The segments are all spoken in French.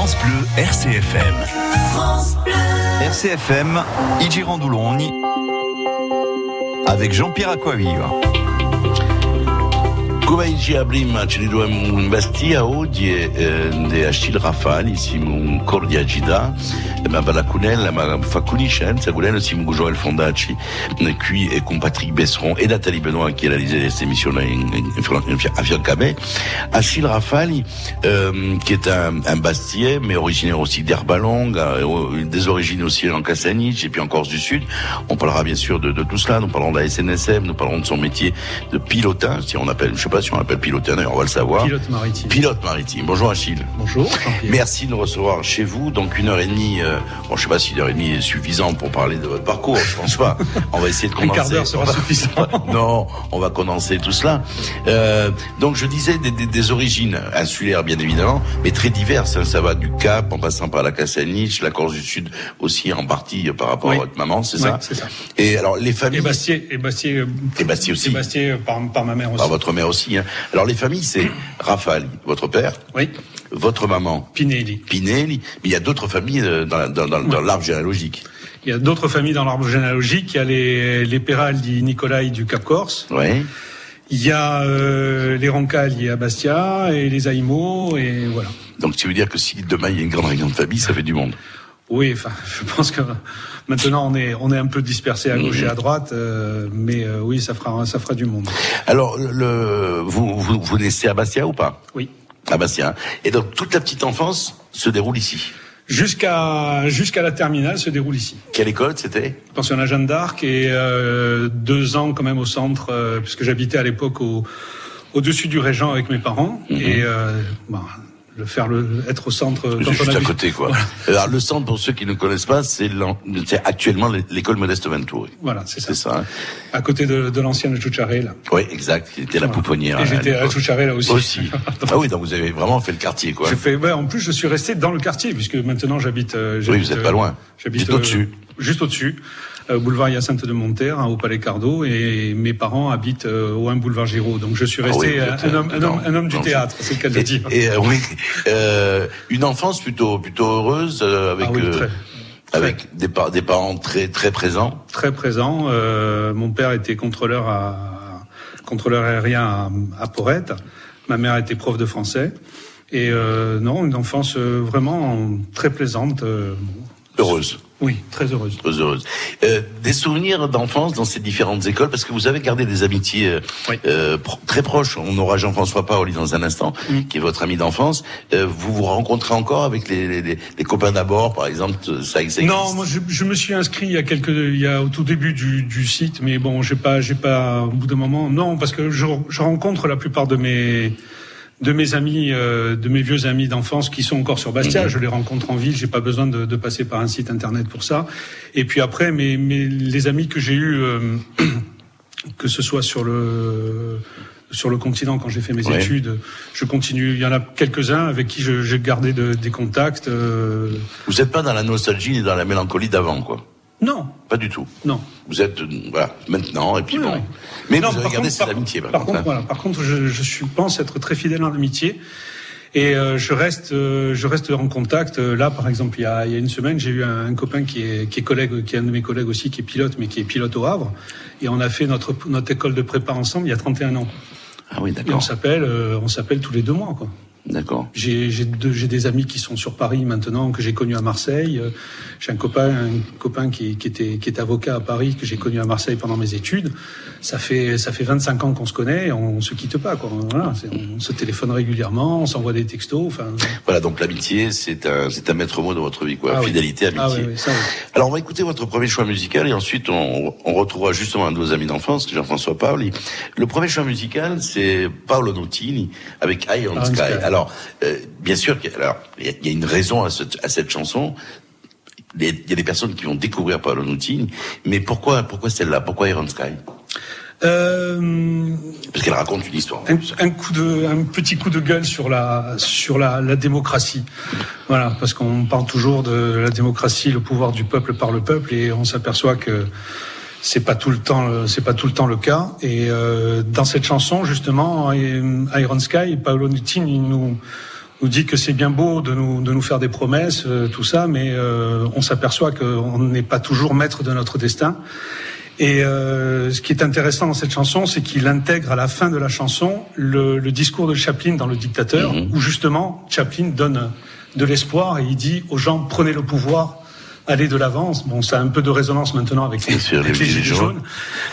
France Bleu RCFM. France Bleu. RCFM, Igirandouloni, avec Jean-Pierre Aquaviva. Dice prima ci ritroviamo in Bastia oggi eh, di Achille Rafali, siamo un cordiagità, ma per la Cunella, ma fa conoscenza, Cunella siamo Joël Fondacci, qui et con Patrick Besseron et Nathalie Benoît qui a réalisé cette émission à me. Achille Rafali, euh, qui est un, un Bastien, mais originaire aussi d'Herbalong, euh, des origines aussi en Cassanich et puis en Corse du Sud. On parlera bien sûr de, de tout cela, nous parlerons de la SNSM, nous parlerons de son métier de pilotin, si on appelle, je sais pas on appelle pilotin, d'ailleurs, on va le savoir. Pilote maritime. Pilote maritime. Bonjour Achille. Bonjour. Merci de nous recevoir chez vous. Donc une heure et demie. Euh, bon, je sais pas si une heure et demie est suffisant pour parler de votre parcours. Je pense pas. On va essayer de Un condenser. quart d'heure sera va- suffisant. non, on va condenser tout cela. Euh, donc je disais des, des- des origines insulaires bien évidemment, mais très diverses. hein. Ça va du Cap en passant par la Cassaniche, la Corse du Sud aussi en partie euh, par rapport Oui. à votre maman, c'est Oui, ça c'est ça. Et alors les familles. Et Bastier, et Bastier, euh, Et Bastier aussi. et Bastier euh, par, par ma mère aussi. Par votre mère aussi. Hein. Alors les familles, c'est Rafali, votre père, Oui, votre maman, Pinelli. Pinelli, mais il y a d'autres familles euh, dans, la- dans, dans, dans l'arbre généalogique. Il y a d'autres familles dans l'arbre généalogique. Il y a les, les Peraldi Nicolai du Cap Corse. Ouais. Il y a euh, les Roncalli à Bastia et les Aïmo et voilà. Donc ça veut dire que si demain il y a une grande réunion de famille, ça fait du monde. Oui, enfin, je pense que maintenant on est on est un peu dispersé à gauche et Mhm. à droite, euh, mais euh, oui, ça fera ça fera du monde. Alors le, vous, vous, vous naissez à Bastia ou pas? Oui. À Bastia. Et donc toute la petite enfance se déroule ici? Jusqu'à jusqu'à la terminale se déroule ici. Quelle école c'était? Pensionnat Jeanne d'Arc et euh, deux ans quand même au centre, euh, puisque j'habitais à l'époque au, au-dessus du Régent avec mes parents. Mhm. Et euh, bon, le faire le, être au centre quand on juste à côté quoi. Alors le centre pour ceux qui ne connaissent pas, c'est actuellement l'école Modeste Ventouri. Voilà, c'est ça. C'est ça. hein À côté de, de l'ancienne Choucharé, là. Oui, exact. C'était la Voilà. pouponnière. Et hein, j'étais à. Choucharé là aussi. Aussi. Ah oui, donc vous avez vraiment fait le quartier quoi. Ouais, en plus, je suis resté dans le quartier, puisque maintenant j'habite. euh, Oui, vous êtes euh, pas loin. J'habite Juste au-dessus. Juste au-dessus, euh, boulevard Hyacinthe de Monterre, hein, au Palais Cardo, et mes parents habitent euh, au 1 boulevard Giraud. Donc je suis Ah resté oui, euh, un, homme, un, euh, homme, un homme du théâtre, c'est le cas de Et, dire. et, euh, oui, euh, une enfance plutôt plutôt heureuse euh, avec Ah oui, euh, très. avec des, par- des parents très très présents. très présent. Euh, mon père était contrôleur à contrôleur aérien à, à Porrette. Ma mère était prof de français. Et euh, non, une enfance euh, vraiment très plaisante. euh, Heureuse, oui, très heureuse. heureuse, heureuse. Euh, des souvenirs d'enfance dans ces différentes écoles, parce que vous avez gardé des amitiés euh, Oui. euh, pro- très proches. On aura Jean-François Paoli dans un instant, Mm. qui est votre ami d'enfance. Euh, vous vous rencontrez encore avec les, les, les- les copains d'abord, par exemple. Ça, ça existe? Non, moi je, je me suis inscrit il y a quelques, il y a au tout début du, du site, mais bon, j'ai pas, j'ai pas, au bout d'un moment, non, parce que je, je rencontre la plupart de mes, de mes amis, euh, de mes vieux amis d'enfance qui sont encore sur Bastia. Je les rencontre en ville, j'ai pas besoin de, de passer par un site internet pour ça. Et puis après, mes, mes les amis que j'ai eus, euh, que ce soit sur le sur le continent quand j'ai fait mes Ouais. études, je continue. Il y en a quelques-uns avec qui j'ai gardé de- des contacts. euh, Vous n'êtes pas dans la nostalgie ni dans la mélancolie d'avant, quoi. non, Pas du tout. non. Vous êtes euh, voilà maintenant et puis Oui, bon. oui. Mais Non, vous avez gardé contre, ces par-. Par, contre, contre, hein. voilà. Par contre, je, je suis, pense être très fidèle en amitié. Et euh, je reste, euh, je reste en contact. Là, par exemple, il y a, il y a une semaine, j'ai eu un, un copain qui est, qui est collègue, qui est un de mes collègues aussi, qui est pilote, mais qui est pilote au Havre. Et on a fait notre notre école de prépa ensemble il y a 31 ans. Ah oui, Et on d'accord. s'appelle, euh, on s'appelle tous les deux mois, quoi. D'accord. J'ai j'ai deux- j'ai des amis qui sont sur Paris maintenant que j'ai connus à Marseille. Euh, J'ai un copain un copain qui, qui était qui est avocat à Paris que j'ai connu à Marseille pendant mes études. Ça fait ça fait 25 ans qu'on se connaît, et on, se quitte pas quoi. Voilà, c'est- on se téléphone régulièrement, on s'envoie des textos. Enfin, Voilà, donc l'amitié, c'est un, c'est un maître mot de votre vie, quoi. Ah oui. Fidélité, amitié. ah oui, oui, ça, oui. Alors, on va écouter votre premier choix musical et ensuite on, on retrouvera justement un de vos amis d'enfance, Jean-François Paoli. Le premier choix musical, c'est Paolo Nutini avec Eye on Sky. Alors, euh, bien sûr, il y, y a une raison à, cette- à cette chanson. Il y a- il y a des personnes qui vont découvrir Paolo Nutini, mais pourquoi, pourquoi celle-là? Pourquoi Iron Sky? Euh, Parce qu'elle raconte une histoire. un, un coup de, un petit coup de gueule sur la sur la, la démocratie. Voilà, parce qu'on parle toujours de la démocratie, le pouvoir du peuple par le peuple, et on s'aperçoit que c'est pas tout le temps, le- c'est pas tout le temps le cas. Et euh, dans cette chanson, justement, Iron Sky, Paolo Nutini nous nous dit que c'est bien beau de nous, de nous faire des promesses, euh, tout ça, mais euh, on s'aperçoit qu'on n'est pas toujours maître de notre destin. Et euh, ce qui est intéressant dans cette chanson, c'est qu'il intègre à la fin de la chanson le, le discours de Chaplin dans Le Dictateur, Mhm. où justement Chaplin donne de l'espoir et il dit aux gens prenez le pouvoir, allez de l'avance. Bon, ça a un peu de résonance maintenant avec les, Bien sûr, avec les les gilets gilets jaunes. jaunes,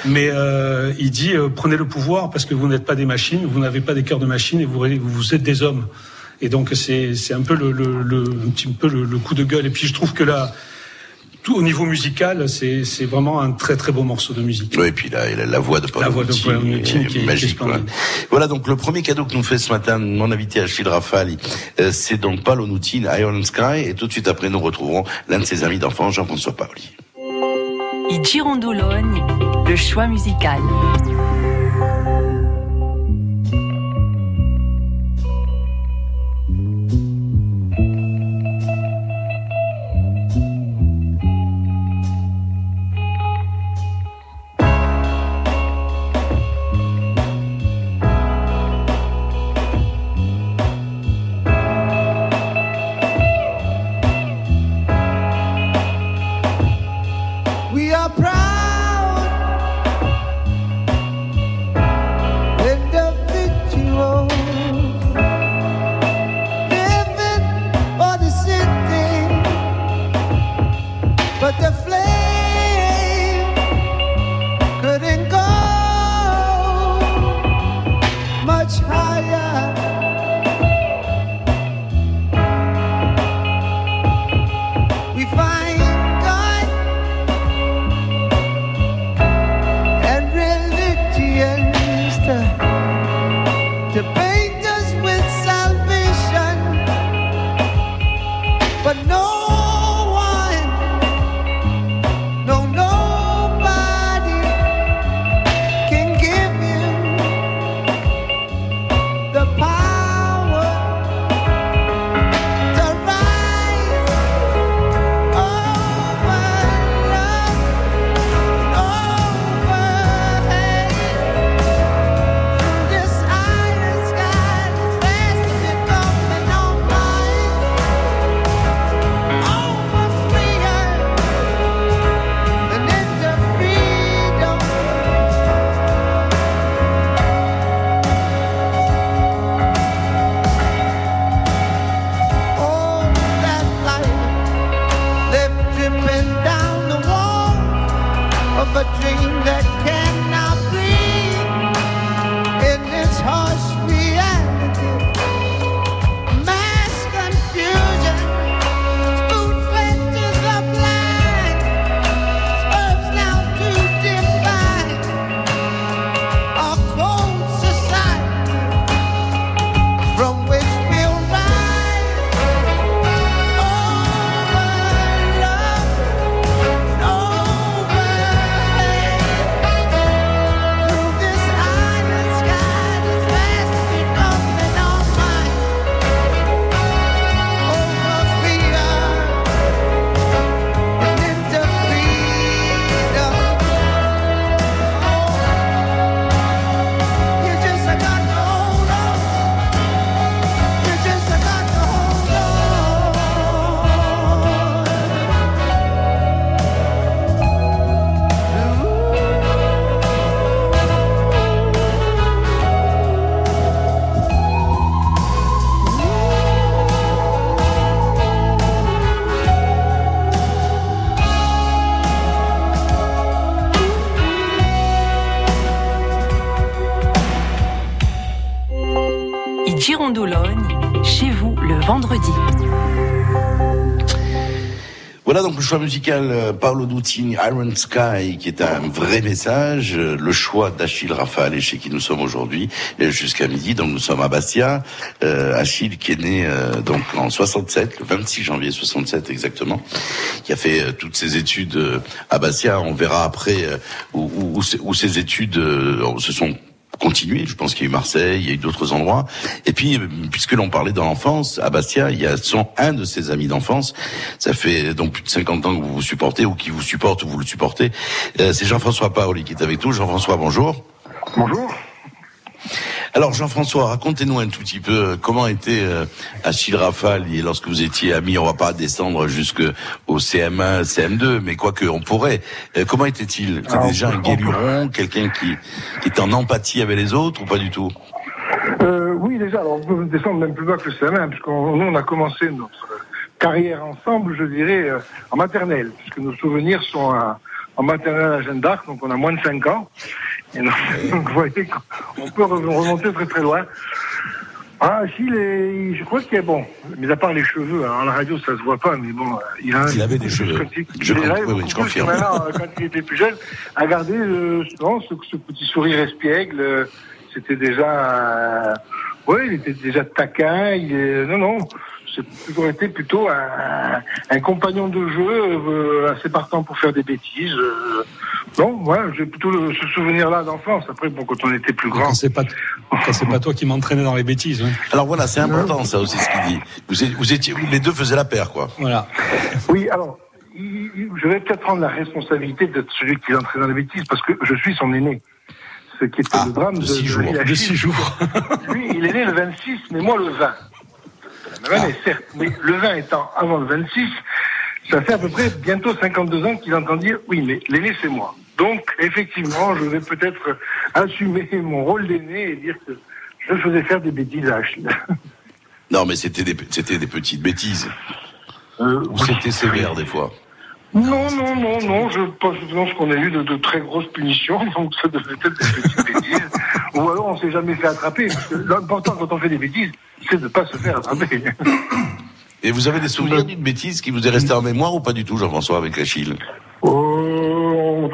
mais euh, il dit euh, prenez le pouvoir parce que vous n'êtes pas des machines, vous n'avez pas des cœurs de machines et vous, vous êtes des hommes. Et donc c'est c'est un peu le, le, le un petit peu le, le coup de gueule. Et puis je trouve que là, tout au niveau musical, c'est c'est vraiment un très très beau morceau de musique. Oui, et puis la, la, la voix de Paul La voix de Paul Nutini est qui est- qui est magique. Voilà donc le premier cadeau que nous fait ce matin mon invité Achille Rafali, euh, c'est donc Paolo Nutini, Iron Sky, et tout de suite après nous retrouverons l'un de ses amis d'enfance, Jean-François Paoli. Le choix musical. Choix musical euh, Paolo Nutini, Iron Sky, qui est un vrai message. euh, Le choix d'Achille Rafale, et chez qui nous sommes aujourd'hui, euh, jusqu'à midi. Donc nous sommes à Bastia. Euh, Achille qui est né euh, donc en 67, le 26 janvier 67 exactement, qui a fait euh, toutes ses études à Bastia. On verra après où, où- où où ses études se sont Je pense qu'il y a eu Marseille, il y a eu d'autres endroits. Et puis, puisque l'on parlait dans l'enfance, à Bastia, il y a son, un de ses amis d'enfance. Ça fait donc plus de 50 ans que vous vous supportez, ou qui vous supporte, ou vous le supportez. Euh, c'est Jean-François Paoli qui est avec nous. Jean-François, bonjour. Bonjour. Alors Jean-François, racontez-nous un tout petit peu euh, comment était euh, Achille Rafale lorsque vous étiez amis. On va pas descendre jusque au CM1, CM2, mais quoique on pourrait. Euh, comment était-il? C'était Alors, déjà un guéluron, quelqu'un qui, qui était en empathie avec les autres ou pas du tout? Euh, oui, déjà, alors on peut descendre même plus bas que le CM1, puisque nous, on a commencé notre carrière ensemble, je dirais, euh, en maternelle, puisque nos souvenirs sont à- en maternelle à Jeanne d'Arc, donc on a moins de 5 ans. Et donc, donc, vous voyez, on peut re- remonter très très loin. Ah, Achille, est- je crois qu'il est bon, mais à part les cheveux, hein, à la radio ça se voit pas, mais bon, il a Il avait des cheveux. Je Il avait oui, oui, je confirme. euh, quand il était plus jeune, à garder euh, non, ce, ce petit sourire espiègle, euh, c'était déjà, euh, ouais, il était déjà taquin, il est, non, non, c'est toujours été plutôt un, un compagnon de jeu, euh, assez partant pour faire des bêtises. euh. non, ouais, j'ai plutôt le- ce souvenir-là d'enfance. Après, bon, quand on était plus grand, Quand c'est pas, quand c'est pas toi qui m'entraînais dans les bêtises. hein. Alors voilà, c'est important ça aussi ce qu'il dit. Vous, étiez, les deux faisaient la paire, quoi. Voilà. Oui, alors, je vais peut-être prendre la responsabilité d'être celui qui l'entraîne dans la bêtise, parce que je suis son aîné. Ce qui était Ah, le drame de de, six jours. De six jours. Lui, il est né le 26, mais moi le 20. Même année, certes, mais le 20 étant avant le 26, ça fait à peu près bientôt 52 ans qu'il entend dire oui, mais l'aîné c'est moi. Donc, effectivement, je vais peut-être assumer mon rôle d'aîné et dire que je faisais faire des bêtises à Achille. Non, mais c'était des, c'était des petites bêtises. Euh, Ou c'était sévère des fois. Non, non, non, non, je pense, je pense qu'on a eu de, de très grosses punitions, donc ça devait être des petites bêtises. Ou alors on s'est jamais fait attraper, l'important quand on fait des bêtises, c'est de ne pas se faire attraper. Et vous avez des souvenirs d'une bêtise qui vous est restée en mémoire ou pas du tout, Jean-François, avec Achille? Oh, on,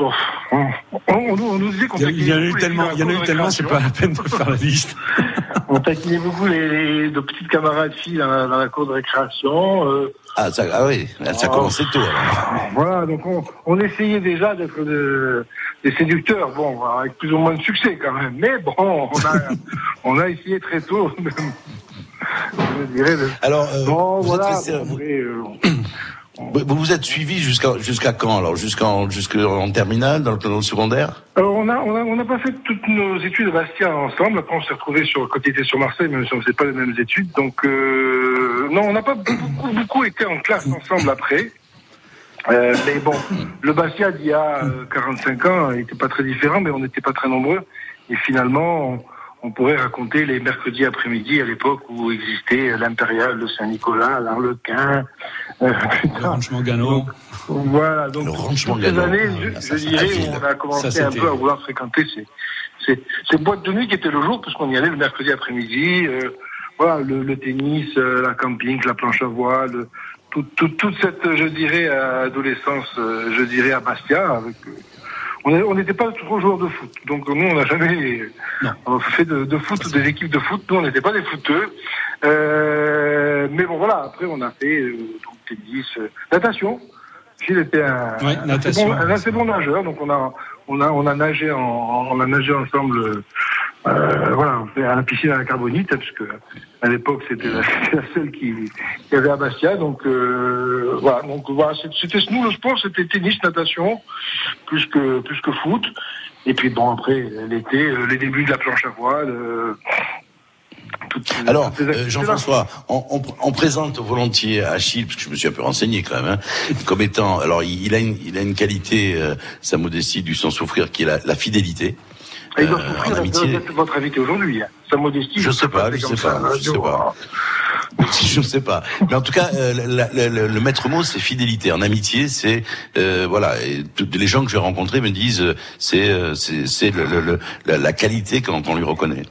on, on- on nous disait qu'on Il y, a- il y en a eu tellement, il y en a eu tellement, c'est pas la peine de faire la liste. On taquinait beaucoup les, les- nos petites camarades filles dans la, dans la cour de récréation. euh, ah, ça, ah oui, ça Oh. commençait tôt. alors. Voilà, donc on, on essayait déjà d'être de- des séducteurs, bon, avec plus ou moins de succès quand même. Mais bon, on a, on a essayé très tôt. de- je dirais. de- Alors, euh, bon, vous, voilà. êtes après, euh, vous vous êtes suivi jusqu'à jusqu'à quand alors? Jusqu'en jusqu'en terminale, dans le, dans le secondaire? Alors on a, on a, on n'a pas fait toutes nos études à Bastia ensemble. Après, on s'est retrouvés sur quand il était sur Marseille, même si on faisait pas les mêmes études. Donc, euh, non, on n'a pas beaucoup, beaucoup été en classe ensemble après. Euh, mais bon, le Bastia d'il y a euh, 45 ans n'était pas très différent, mais on n'était pas très nombreux. Et finalement, on, on pourrait raconter les mercredis après-midi à l'époque où existait l'Impérial de Saint-Nicolas, l'Arlequin. Euh, Le ranchement Gano. voilà, donc Le toutes ces années, euh, je, ça, je c'est dirais, où on a commencé Ça, un peu à vouloir fréquenter ces, ces, ces boîtes de nuit qui étaient le jour, puisqu'on y allait le mercredi après-midi. euh, voilà, le, le tennis, euh, la camping, la planche à voile, tout, tout- toute cette, je dirais, adolescence, euh, je dirais, à Bastia. Avec, euh, on n'était pas trop joueurs de foot, donc nous, on n'a jamais on fait de, de foot, des équipes de foot. Nous, on n'était pas des footeux. Euh, mais bon, voilà, après, on a fait euh, donc, tennis, euh, natation. Gilles était un, Ouais, un natation. assez bon, un assez bon nageur, donc on a, on a, on a nagé, en, on a nagé ensemble. euh, voilà, à la piscine à la carbonite, parce que à l'époque c'était la, seule qui, qui avait à Bastia. Donc euh, voilà, donc voilà, c'était nous le sport, c'était tennis, natation, plus que plus que foot. Et puis bon après l'été, euh, les débuts de la planche à voile. euh, toutes Alors, toutes euh. Jean-François, on, on, on présente volontiers Achille, parce que je me suis un peu renseigné quand même, hein, comme étant. Alors, il, il a une, il a une qualité, euh, sa modestie du sans souffrir, qui est la, la fidélité. Et il doit euh, souffrir amitié. d'être votre invité aujourd'hui. hein. Sa modestie. Je sais pas, je sais pas, je sais pas. hein. Je ne sais pas. Mais en tout cas, euh, la- la- la- le maître mot, c'est fidélité. En amitié, c'est euh, voilà. Et toutes les gens que j'ai rencontrés me disent, euh, c'est euh, c'est c'est la, qualité qu'on qu'on lui reconnaît.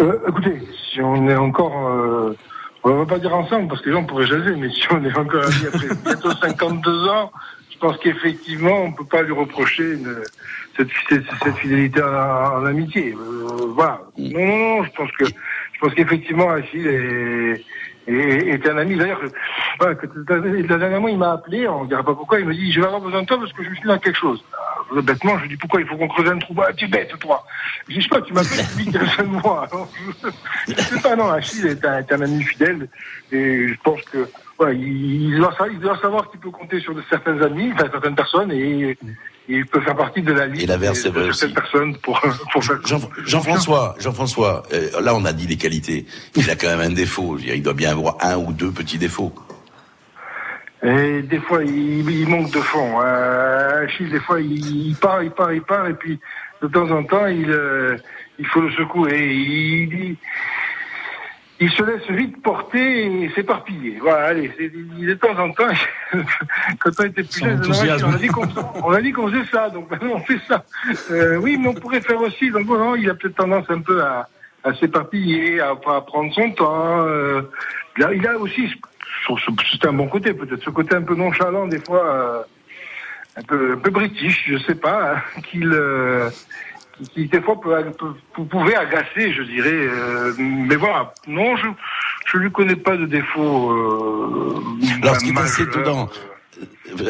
Euh, écoutez, si on est encore, euh, on va pas dire ensemble parce que les gens pourraient jaser, mais si on est encore amis après bientôt 52 ans, je pense qu'effectivement on peut pas lui reprocher une, cette, cette, cette fidélité en, en amitié. Euh, voilà. Non, non, non, je pense que je pense qu'effectivement Achille est, est, est un ami. D'ailleurs, voilà, la dernière fois il m'a appelé, on ne dira pas pourquoi, il me dit je vais avoir besoin de toi parce que je suis dans quelque chose. Alors, bêtement, je lui dis pourquoi il faut qu'on creuse un trou? Bah, tu es bête, toi. Je dis, je sais pas, tu m'appelles, tu dis de moi. Alors, je je sais pas, non, Achille est un, est un ami fidèle. Et je pense que, il, il doit, il doit savoir qu'il peut compter sur de certains amis, certaines personnes, et, il peut faire partie de la liste Et l'inverse, c'est de vrai certaines aussi. personnes pour, pour faire Jean- Jean-François, Jean-François, euh, là on a dit les qualités. Il a quand même un défaut. Je veux dire, Il doit bien avoir un ou deux petits défauts. Et des fois, il, il manque de fond. Euh, Achille, des fois, il, il part, il part, il part, et puis de temps en temps, il, euh, il faut le secouer. Il, il, se laisse vite porter et s'éparpiller. Voilà, allez, de temps en temps, quand on était plus jeune, on a dit qu'on faisait ça, donc maintenant on fait ça. Euh, oui, mais on pourrait faire aussi. Donc bon, non, il a peut-être tendance un peu à, à s'éparpiller, à prendre son temps. euh, il, a, il a aussi, c'est un bon côté peut-être, ce côté un peu nonchalant des fois, euh, un peu, un peu british, je sais pas, hein, qu'il qui, des fois peut, peut- vous pouvez agacer, je dirais. euh, mais voilà, non, je je lui connais pas de défaut. Euh, Alors, ce qui est assez majeur. étonnant,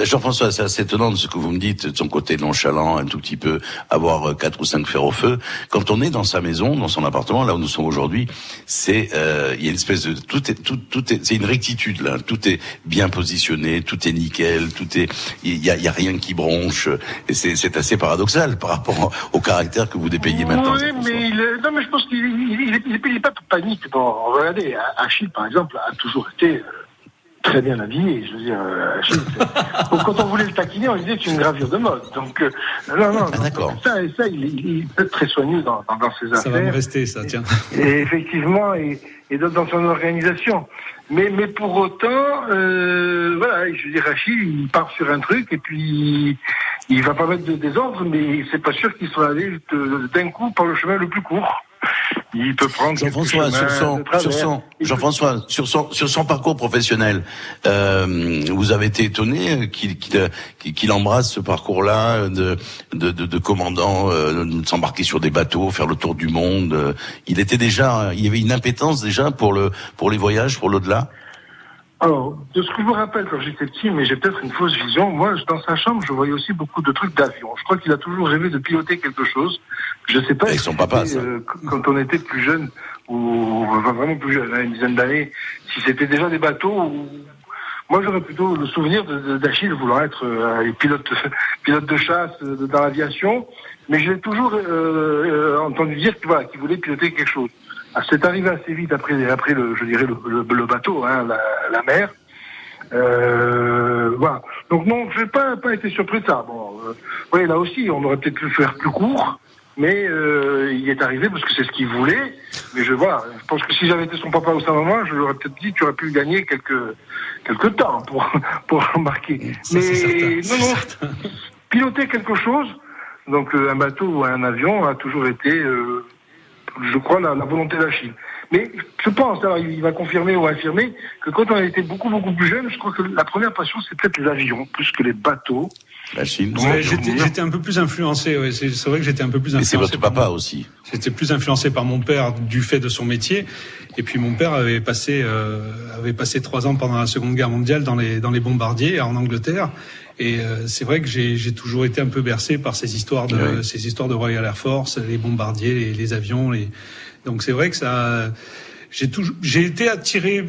Jean-François, c'est assez étonnant de ce que vous me dites, de son côté nonchalant, un tout petit peu, avoir euh, quatre ou cinq fers au feu. Quand on est dans sa maison, dans son appartement, là où nous sommes aujourd'hui, c'est euh, il y a une espèce de tout est tout tout est c'est une rectitude là. Tout est bien positionné, tout est nickel, tout est il y a, y a rien qui bronche. Et c'est c'est assez paradoxal par rapport au caractère que vous dépayez maintenant. Oui, mais il, non, mais je pense qu'il il, il, il, il est pas panique. Bon, regardez, Achille, par exemple, a toujours été euh, très bien habillé. Je veux dire, euh, Donc, quand on voulait le taquiner, on disait que c'est une gravure de mode. Donc, euh, non, non, Ah, non, d'accord. ça, ça il, il, peut être très soigneux dans, dans, dans ses Ça va me affaires. rester, ça, tiens. Et effectivement, et, et dans, son organisation. Mais, mais pour autant, euh, voilà, je veux dire, Achille, il part sur un truc et puis il va pas mettre de désordre, mais c'est pas sûr qu'il soit allé d'un coup par le chemin le plus court. Il peut prendre Jean-François, sur son, sur son, Jean-François, sur son, sur son parcours professionnel, euh, vous avez été étonné qu'il, qu'il, qu'il- qu'il embrasse ce parcours-là de, de, de, de commandant, euh, de s'embarquer sur des bateaux, faire le tour du monde. euh, Il était déjà, il y avait une impétence déjà pour le, pour les voyages, pour l'au-delà? Alors, de ce que je vous rappelle quand j'étais petit, mais j'ai peut-être une fausse vision, moi, dans sa chambre, je voyais aussi beaucoup de trucs d'avion. Je crois qu'il a toujours rêvé de piloter quelque chose. Je sais pas. Avec si son papa, ça. euh, qu- quand on était plus jeune, ou enfin, vraiment plus jeune, une dizaine d'années, si c'était déjà des bateaux ou... Moi, j'aurais plutôt le souvenir d'Achille voulant être euh, pilote, pilote de chasse euh, dans l'aviation, mais j'ai toujours euh, euh, entendu dire qu'il voilà, qu'il voulait piloter quelque chose. Ah, C'est arrivé assez vite après, après le, je dirais le, le- le bateau, hein, la, la mer. Euh, voilà. Donc non, je n'ai pas, pas été surpris de ça. Bon, euh, oui, là aussi, on aurait peut-être pu faire plus court, mais euh, il est arrivé parce que c'est ce qu'il voulait. Mais je vois, je pense que si j'avais été son papa ou sa maman, je lui aurais peut-être dit tu aurais pu gagner quelques quelques temps pour pour. Ça, certain, mais non, non, piloter quelque chose, donc euh, un bateau ou un avion a toujours été, euh, je crois, la, la volonté d'Achille. Mais je pense, alors il va confirmer ou infirmer, que quand on était beaucoup beaucoup plus jeune, je crois que la première passion c'est peut-être les avions plus que les bateaux. La Chine. Ouais, j'étais, un peu plus influencé. Ouais. C'est, vrai que j'étais un peu plus Mais c'est influencé. votre papa mon- aussi. J'étais plus influencé par mon père du fait de son métier. Et puis mon père avait passé euh, avait passé trois ans pendant la Seconde Guerre mondiale dans les dans les bombardiers en Angleterre. Et euh, c'est vrai que j'ai j'ai toujours été un peu bercé par ces histoires de Oui. ces histoires de Royal Air Force, les bombardiers, les, les avions. Les... Donc c'est vrai que ça j'ai toujours j'ai été attiré.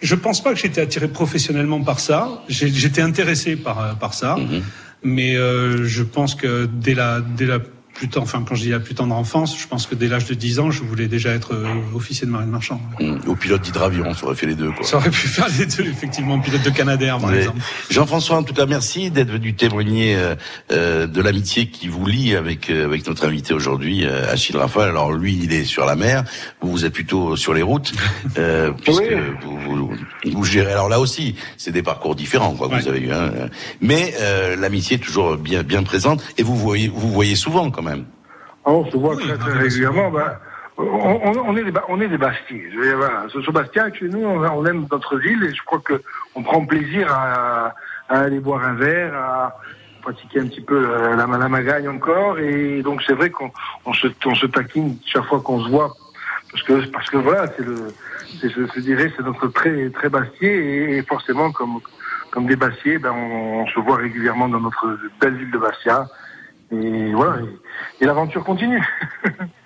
Je pense pas que j'étais attiré professionnellement par ça. J'étais intéressé par par ça. Mhm. Mais euh, je pense que dès la, dès la plus tendre, enfin quand je dis la plus tendre enfance, je pense que dès l'âge de 10 ans, je voulais déjà être euh, officier de marine marchand. Hum, Au pilote d'hydravion, ça aurait fait les deux. Quoi. Ça aurait pu faire les deux, effectivement, pilote de Canadair, par exemple. Jean-François, en tout cas, merci d'être venu témoigner euh, euh, de l'amitié qui vous lie avec euh, avec notre invité aujourd'hui, euh, Achille Raphaël. Alors lui, il est sur la mer, vous vous êtes plutôt sur les routes, euh, puisque Oui. vous, vous, vous gérez. Alors là aussi, c'est des parcours différents, quoi. que Ouais. Vous avez eu, hein, mais euh, l'amitié est toujours bien bien présente et vous voyez vous voyez souvent quand même. Ah, on se voit Oui, très, très régulièrement. Bah, on, on- on est des, on est des Bastiers. Je veux dire, voilà. Ce, ce Bastien, chez nous, on, on aime notre ville et je crois que on prend plaisir à, à aller boire un verre, à pratiquer un petit peu euh, la, la magagne encore. Et donc c'est vrai qu'on on se, on se taquine chaque fois qu'on se voit. Parce que, parce que voilà, c'est le, je, je dirais, c'est notre très, très Bastier et, et forcément comme, comme des Bastiers, ben, on, on se voit régulièrement dans notre belle ville de Bastia. Et voilà, et, l'aventure continue.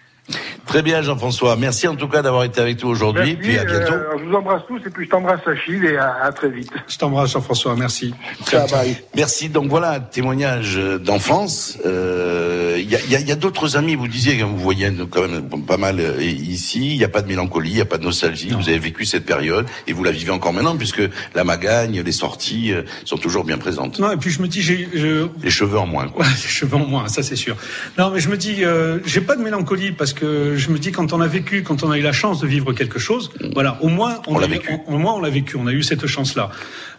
Très bien, Jean-François. Merci en tout cas d'avoir été avec nous aujourd'hui. Merci, Puis à bientôt. euh, je vous embrasse tous et puis je t'embrasse Achille et à, à très vite. Je t'embrasse, Jean-François. Merci. Ciao, bye. Merci. Donc voilà, un témoignage euh, d'enfance. Euh, Il y a, il y a- il y a d'autres amis, vous disiez, que vous voyez quand même pas mal euh, ici. Il n'y a pas de mélancolie, il n'y a pas de nostalgie. Non. Vous avez vécu cette période et vous la vivez encore maintenant puisque la magagne, les sorties euh, sont toujours bien présentes. Non, et puis je me dis, j'ai, je, Les cheveux en moins. Quoi. Ouais, les cheveux en moins, ça c'est sûr. Non, mais je me dis, euh, j'ai pas de mélancolie parce que je me dis quand on a vécu, quand on a eu la chance de vivre quelque chose, voilà, au moins On l'a vécu. Au, au moins on l'a vécu, on a eu cette chance-là.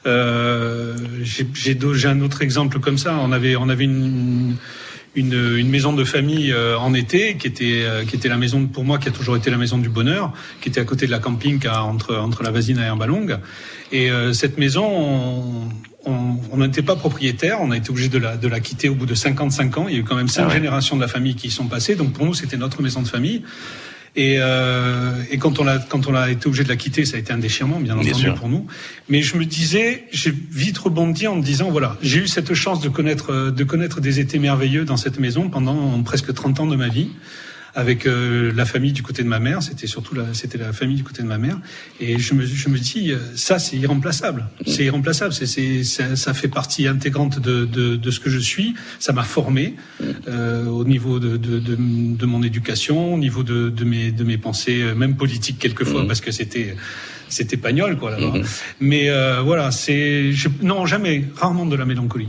Euh, j'ai, un autre exemple comme ça. On avait, on avait une une, une maison de famille euh, en été qui était euh, qui était la maison pour moi qui a toujours été la maison du bonheur qui était à côté de la camping à- entre entre la Vasine et Herballongue et euh, cette maison on on n'était pas propriétaire, on a été obligé de la, de la quitter au bout de 55 ans. Il y a eu quand même cinq Ah ouais. générations de la famille qui y sont passées, donc pour nous c'était notre maison de famille. Et, euh, et quand on a quand on a été obligé de la quitter, ça a été un déchirement, bien entendu pour nous. Mais je me disais, j'ai vite rebondi en me disant voilà, j'ai eu cette chance de connaître de connaître des étés merveilleux dans cette maison pendant presque 30 ans de ma vie avec euh, la famille du côté de ma mère, c'était surtout la, c'était la famille du côté de ma mère, et je me, je me dis, euh, ça c'est irremplaçable, c'est irremplaçable, c'est, c'est, ça, ça fait partie intégrante de, de, de ce que je suis, ça m'a formé euh, au niveau de, de, de, de mon éducation, au niveau de, de, mes, de mes pensées, euh, même politiques quelquefois, parce que c'était c'était pagnol quoi là-bas. Mais euh, voilà, c'est je- non jamais, rarement de la mélancolie.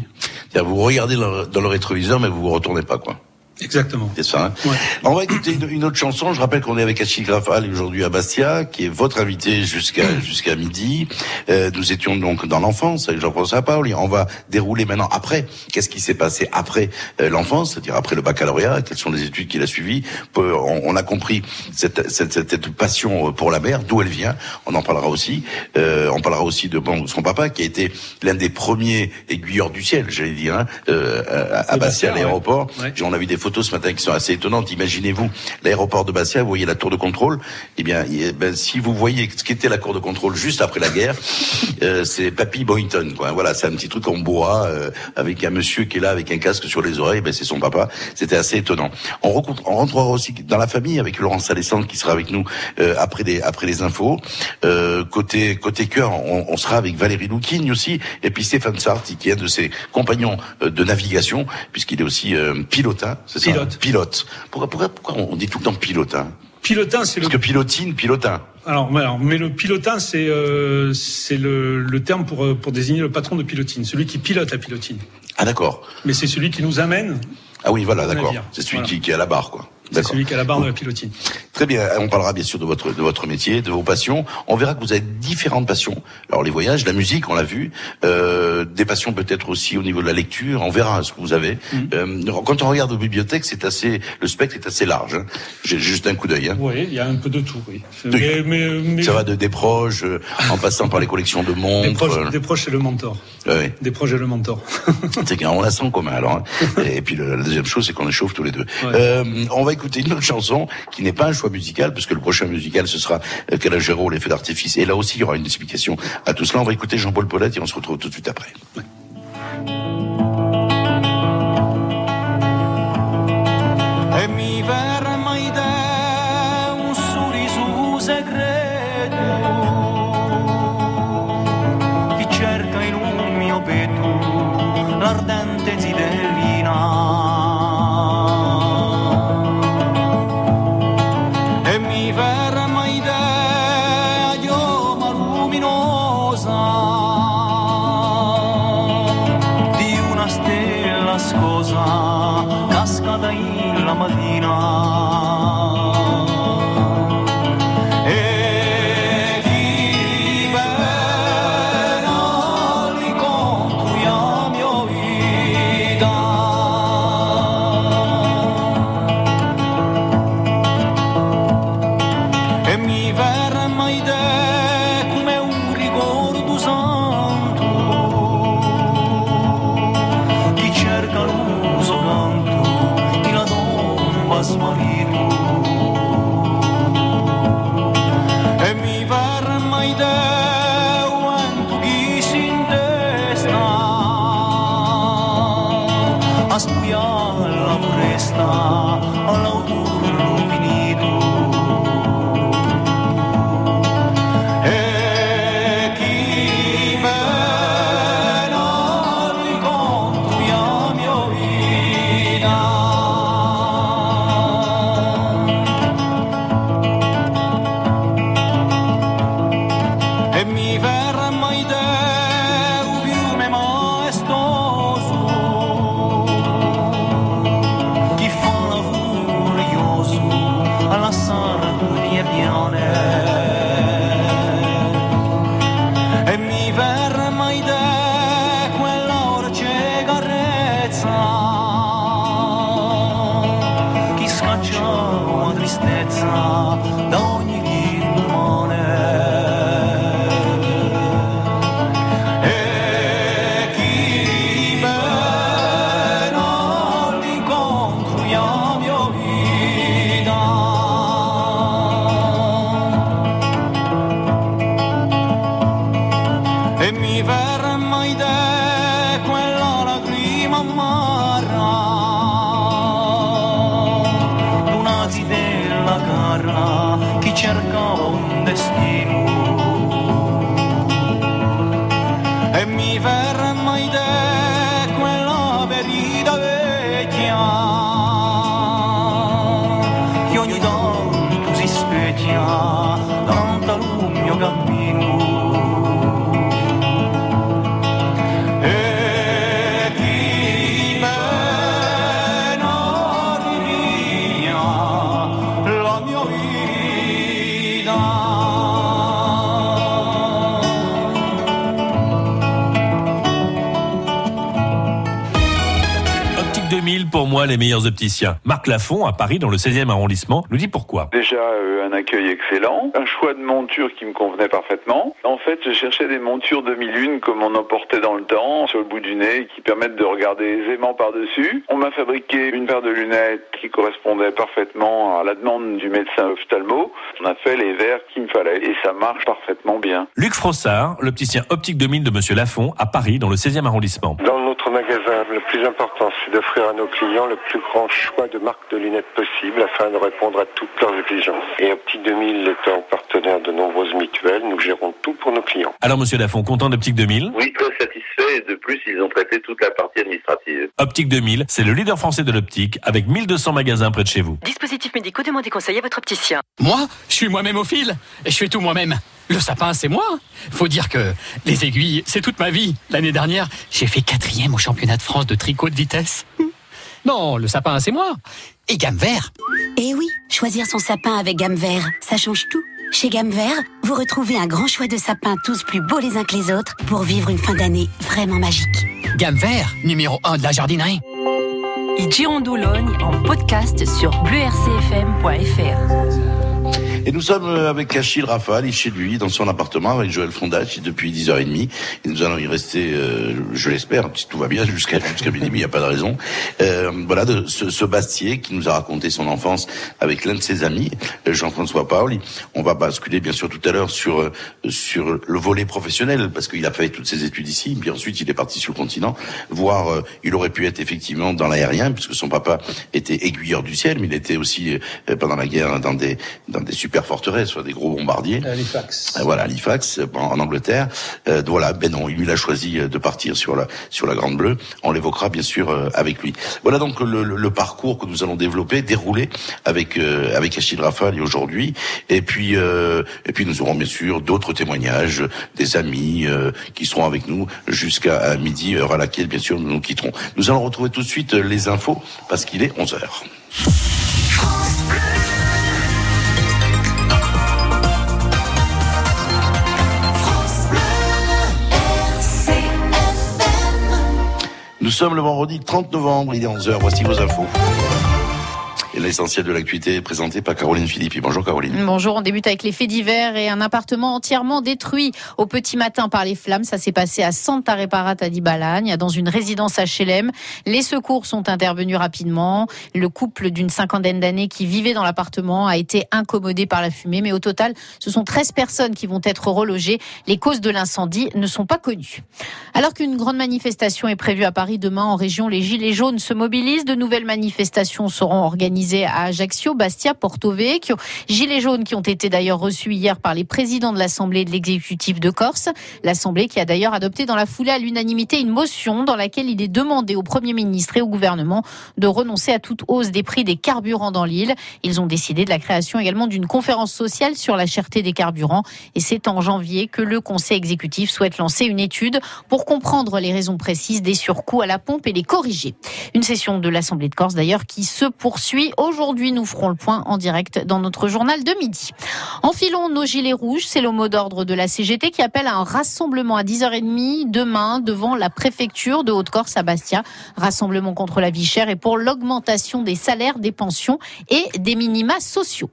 C'est-à-dire, Vous regardez dans le rétroviseur, mais vous vous retournez pas. quoi. Exactement. C'est ça. Hein Ouais. On va écouter une, une autre chanson. Je rappelle qu'on est avec Achille Grafal aujourd'hui à Bastia, qui est votre invité jusqu'à jusqu'à midi. Euh, nous étions donc dans l'enfance avec Jean-François Paoli. On va dérouler maintenant après. Qu'est-ce qui s'est passé après euh, l'enfance, c'est-à-dire après le baccalauréat? Quelles sont les études qu'il a suivies? On, on a compris cette, cette, cette, cette passion euh, pour la mer, d'où elle vient? On en parlera aussi. Euh, on parlera aussi de bon, son papa, qui a été l'un des premiers aiguilleurs du ciel, j'allais dire, hein, euh, à, à Bastia, à l'aéroport. ouais. On a vu des photos ce matin qui sont assez étonnantes. Imaginez-vous l'aéroport de Bastia, vous voyez la tour de contrôle. Eh bien, eh ben, si vous voyez ce qu'était la cour de contrôle juste après la guerre, euh, c'est Papy Boynton. Quoi. Voilà, c'est un petit truc en bois euh, avec un monsieur qui est là avec un casque sur les oreilles. Ben, c'est son papa. C'était assez étonnant. On, rencontre, on rentrera aussi dans la famille avec Laurence Alessandre qui sera avec nous euh, après les après les infos. Euh, côté côté cœur, on, on sera avec Valérie Loukine aussi et puis Stéphane Sarti qui est un de ses compagnons euh, de navigation puisqu'il est aussi euh, pilotin. C'est ça Pilote. Pilote. Pourquoi, pourquoi, pourquoi on dit tout le temps pilotin Pilotin, c'est le Parce que pilotine, pilotin. Alors, mais alors, mais le pilotin, c'est euh, c'est le, le terme pour euh, pour désigner le patron de pilotine, celui qui pilote la pilotine. Ah d'accord. Mais c'est celui qui nous amène, Ah oui, voilà, d'accord. C'est celui Voilà. qui, qui est à la barre, quoi. C'est celui qui a la barre de la pilotine. Très bien. On parlera bien sûr de votre de votre métier, de vos passions. On verra que vous avez différentes passions. Alors les voyages, la musique, on l'a vu. Euh, des passions peut-être aussi au niveau de la lecture. On verra ce que vous avez. Mm. Euh, quand on regarde vos bibliothèques, c'est assez le spectre est assez large. Hein. J'ai juste un coup d'œil. Hein. Oui, il y a un peu de tout, oui. Oui. Mais, mais, mais- Ça va de des proches, euh, en passant par les collections de des montres. proches, des proches, c'est le mentor. ouais. Des proches et le mentor. C'est qu'on la sent en commun alors. hein. Et puis la deuxième chose, c'est qu'on échauffe tous les deux. Ouais. Euh, on va écouter une autre chanson qui n'est pas un choix musical, parce que le prochain musical, ce sera euh, Calogero, l'effet d'artifice. Et là aussi, il y aura une explication à tout cela. On va écouter Jean-Paul Paulette et on se retrouve tout de suite après. ascuia la foresta, all'autunno. Pour moi, les meilleurs opticiens. Marc Lafont, à Paris, dans le 16e arrondissement, nous dit pourquoi. Déjà euh, un accueil excellent, un choix de monture qui me convenait parfaitement. En fait, je cherchais des montures 2001 comme on en portait dans le temps, sur le bout du nez, qui permettent de regarder aisément par-dessus. On m'a fabriqué une paire de lunettes qui correspondait parfaitement à la demande du médecin ophtalmo. On a fait les verres qu'il me fallait et ça marche parfaitement bien. Luc Frossard, l'opticien Optique 2000 de Monsieur Lafont, à Paris, dans le 16e arrondissement. Dans magasin, le plus important, c'est d'offrir à nos clients le plus grand choix de marques de lunettes possible afin de répondre à toutes leurs exigences. Et Optique 2000 étant partenaire de nombreuses mutuelles, nous gérons tout pour nos clients. Alors, Monsieur Lafont, content d'Optique 2000 Oui, très satisfait. Et de plus, ils ont traité toute la partie administrative. Optique 2000, c'est le leader français de l'optique, avec 1200 magasins près de chez vous. Dispositifs médicaux, demandez conseil à votre opticien. Moi, je suis moi-même au fil et je fais tout moi-même. Le sapin, c'est moi. Faut dire que les aiguilles, c'est toute ma vie. L'année dernière, j'ai fait quatrième au championnat de France de tricot de vitesse. Non, le sapin, c'est moi. Et gamme vert. Eh oui, choisir son sapin avec gamme vert, ça change tout. Chez Gamme Vert, vous retrouvez un grand choix de sapins tous plus beaux les uns que les autres pour vivre une fin d'année vraiment magique. Gamme vert, numéro 1 de la jardinerie. Girondologne en podcast sur bleurcfm.fr. Et nous sommes euh, avec Achille est chez lui, dans son appartement, avec Joël Fondage, depuis 10h30. Et nous allons y rester, euh, je l'espère, si tout va bien, jusqu'à jusqu'à minuit, il n'y a pas de raison. Euh, voilà, de ce, ce Bastier qui nous a raconté son enfance avec l'un de ses amis, euh, Jean-François Paoli. On va basculer, bien sûr, tout à l'heure sur euh, sur le volet professionnel, parce qu'il a fait toutes ses études ici, puis ensuite il est parti sur le continent, voire euh, il aurait pu être effectivement dans l'aérien, puisque son papa était aiguilleur du ciel, mais il était aussi, pendant la guerre, dans des dans des forteresses, soit des gros bombardiers. Halifax. Euh, Voilà, Halifax, euh, en, en Angleterre. Euh, voilà, ben non, lui, il a choisi euh, de partir sur la sur la Grande Bleue. On l'évoquera bien sûr euh, avec lui. Voilà donc le, le- le parcours que nous allons développer, dérouler avec euh, avec Achille Rafale et aujourd'hui. Et puis euh, et puis nous aurons bien sûr d'autres témoignages, des amis euh, qui seront avec nous jusqu'à à midi, heure à laquelle bien sûr nous nous quitterons. Nous allons retrouver tout de suite euh, les infos parce qu'il est 11 heures. Nous sommes le vendredi 30 novembre, il est 11h, voici vos infos. Et l'essentiel de l'actualité est présenté par Caroline Philippe. Bonjour Caroline. Bonjour, on débute avec les faits divers et un appartement entièrement détruit au petit matin par les flammes. Ça s'est passé à Santa Reparata di Balagne, dans une résidence HLM. Les secours sont intervenus rapidement. Le couple d'une cinquantaine d'années qui vivait dans l'appartement a été incommodé par la fumée, mais au total, ce sont 13 personnes qui vont être relogées. Les causes de l'incendie ne sont pas connues. Alors qu'une grande manifestation est prévue à Paris demain en région, les Gilets jaunes se mobilisent. De nouvelles manifestations seront organisées à Ajaccio, Bastia, Porto Vecchio. Gilets jaunes qui ont été d'ailleurs reçus hier par les présidents de l'Assemblée de l'exécutif de Corse. L'Assemblée qui a d'ailleurs adopté dans la foulée à l'unanimité une motion dans laquelle il est demandé au Premier ministre et au gouvernement de renoncer à toute hausse des prix des carburants dans l'île. Ils ont décidé de la création également d'une conférence sociale sur la cherté des carburants. Et c'est en janvier que le Conseil exécutif souhaite lancer une étude pour comprendre les raisons précises des surcoûts à la pompe et les corriger. Une session de l'Assemblée de Corse d'ailleurs qui se poursuit aujourd'hui. Nous ferons le point en direct dans notre journal de midi. Enfilons nos gilets rouges, c'est le mot d'ordre de la CGT qui appelle à un rassemblement à 10h30 demain devant la préfecture de Haute-Corse à Bastia. Rassemblement contre la vie chère et pour l'augmentation des salaires, des pensions et des minima sociaux.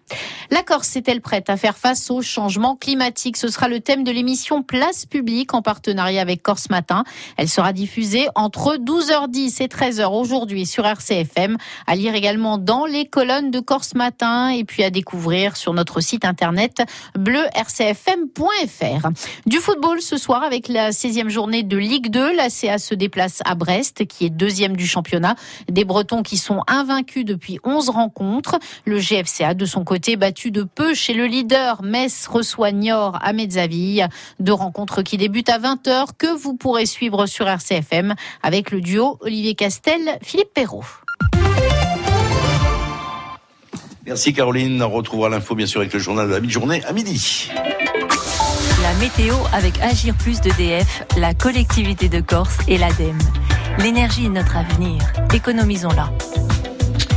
La Corse est-elle prête à faire face au changement climatique? Ce sera le thème de l'émission Place publique en partenariat avec Corse Matin. Elle sera diffusée entre 12h10 et 13h aujourd'hui sur RCFM, à lire également dans les colonnes de Corse Matin et puis à découvrir sur notre site internet bleu-rcfm.fr. Du football ce soir avec la 16e journée de Ligue 2. La CA se déplace à Brest qui est deuxième du championnat. Des Bretons qui sont invaincus depuis 11 rencontres. Le GFCA de son côté battu de peu chez le leader. Metz reçoit Niort à Mezzaville. Deux rencontres qui débutent à 20h que vous pourrez suivre sur RCFM avec le duo Olivier Castel, Philippe Perrault. Merci Caroline. On retrouvera l'info bien sûr avec le journal de la mi-journée à midi. La météo avec Agir Plus d'EDF, la collectivité de Corse et l'ADEME. L'énergie est notre avenir. Économisons-la.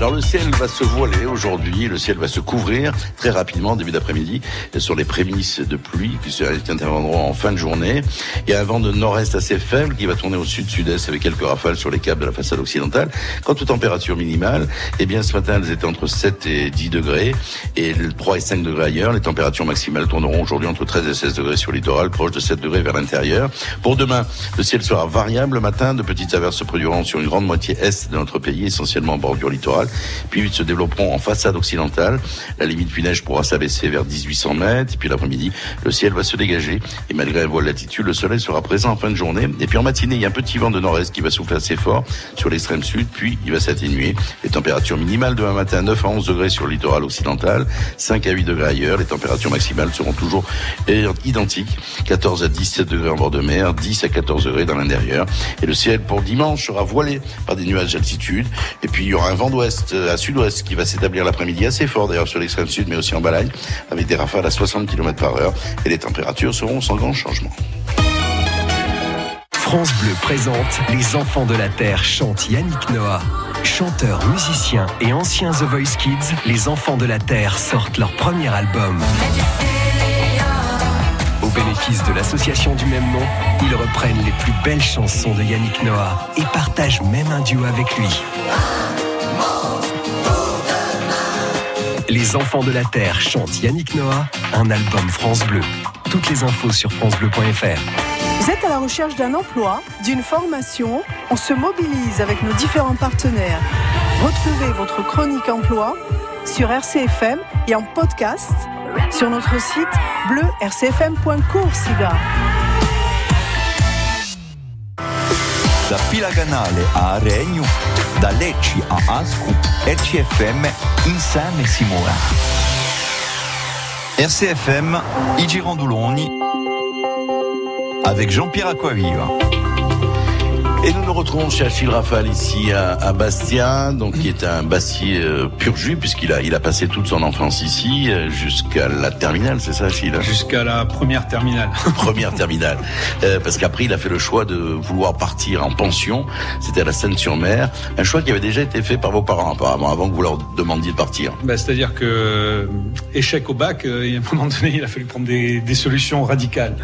Alors le ciel va se voiler aujourd'hui, le ciel va se couvrir très rapidement début d'après-midi sur les prémices de pluie qui, se- interviendront en fin de journée. Il y a un vent de nord-est assez faible qui va tourner au sud-sud-est avec quelques rafales sur les câbles de la façade occidentale. Quant aux températures minimales, eh bien ce matin elles étaient entre 7 et 10 degrés et le 3 et 5 degrés ailleurs. Les températures maximales tourneront aujourd'hui entre 13 et 16 degrés sur le littoral, proche de 7 degrés vers l'intérieur. Pour demain, le ciel sera variable le matin, de petites averses se produiront sur une grande moitié est de notre pays, essentiellement en bordure littorale, puis ils se développeront en façade occidentale. La limite puis neige pourra s'abaisser vers 1800 mètres, et puis l'après-midi, le ciel va se dégager, et malgré un voile latitude, le soleil sera présent en fin de journée. Et puis en matinée, il y a un petit vent de nord-est qui va souffler assez fort sur l'extrême sud, puis il va s'atténuer. Les températures minimales demain matin, 9 à 11 degrés sur le littoral occidental, 5 à 8 degrés ailleurs. Les températures maximales seront toujours identiques, 14 à 17 degrés en bord de mer, 10 à 14 degrés dans l'intérieur. Et le ciel pour dimanche sera voilé par des nuages d'altitude. Et puis il y aura un vent d'ouest à sud-ouest qui va s'établir l'après-midi assez fort d'ailleurs sur l'extrême sud, mais aussi en Balagne, avec des rafales à 60 km par heure. Et les températures seront sans grand changement. France Bleu présente Les enfants de la Terre chantent Yannick Noah. Chanteurs, musiciens et anciens The Voice Kids, les enfants de la Terre sortent leur premier album. Au bénéfice de l'association du même nom, ils reprennent les plus belles chansons de Yannick Noah et partagent même un duo avec lui. Les enfants de la Terre chantent Yannick Noah, un album France Bleu. Toutes les infos sur francebleu.fr. Vous êtes à la recherche d'un emploi, d'une formation On se mobilise avec nos différents partenaires. Retrouvez votre chronique emploi sur RCFM et en podcast sur notre site bleu-rcfm.coursiga. Da Pilaganale a Regno, da Lecce a Ascu, RCFM insieme si muore. RCFM, i Girandoloni, avec Jean-Pierre Aquaviva. Et nous nous retrouvons chez Achille Rafale ici à, à Bastia, donc qui est un Bastier euh, pur jus puisqu'il a il a passé toute son enfance ici euh, jusqu'à la terminale, c'est ça Achille Jusqu'à la première terminale. Première terminale, Euh, parce qu'après il a fait le choix de vouloir partir en pension. C'était à la Seine-sur-Mer, un choix qui avait déjà été fait par vos parents apparemment avant que vous leur demandiez de partir. Bah, C'est-à-dire que euh, échec au bac, euh, et à un moment donné, il a fallu prendre des, des solutions radicales.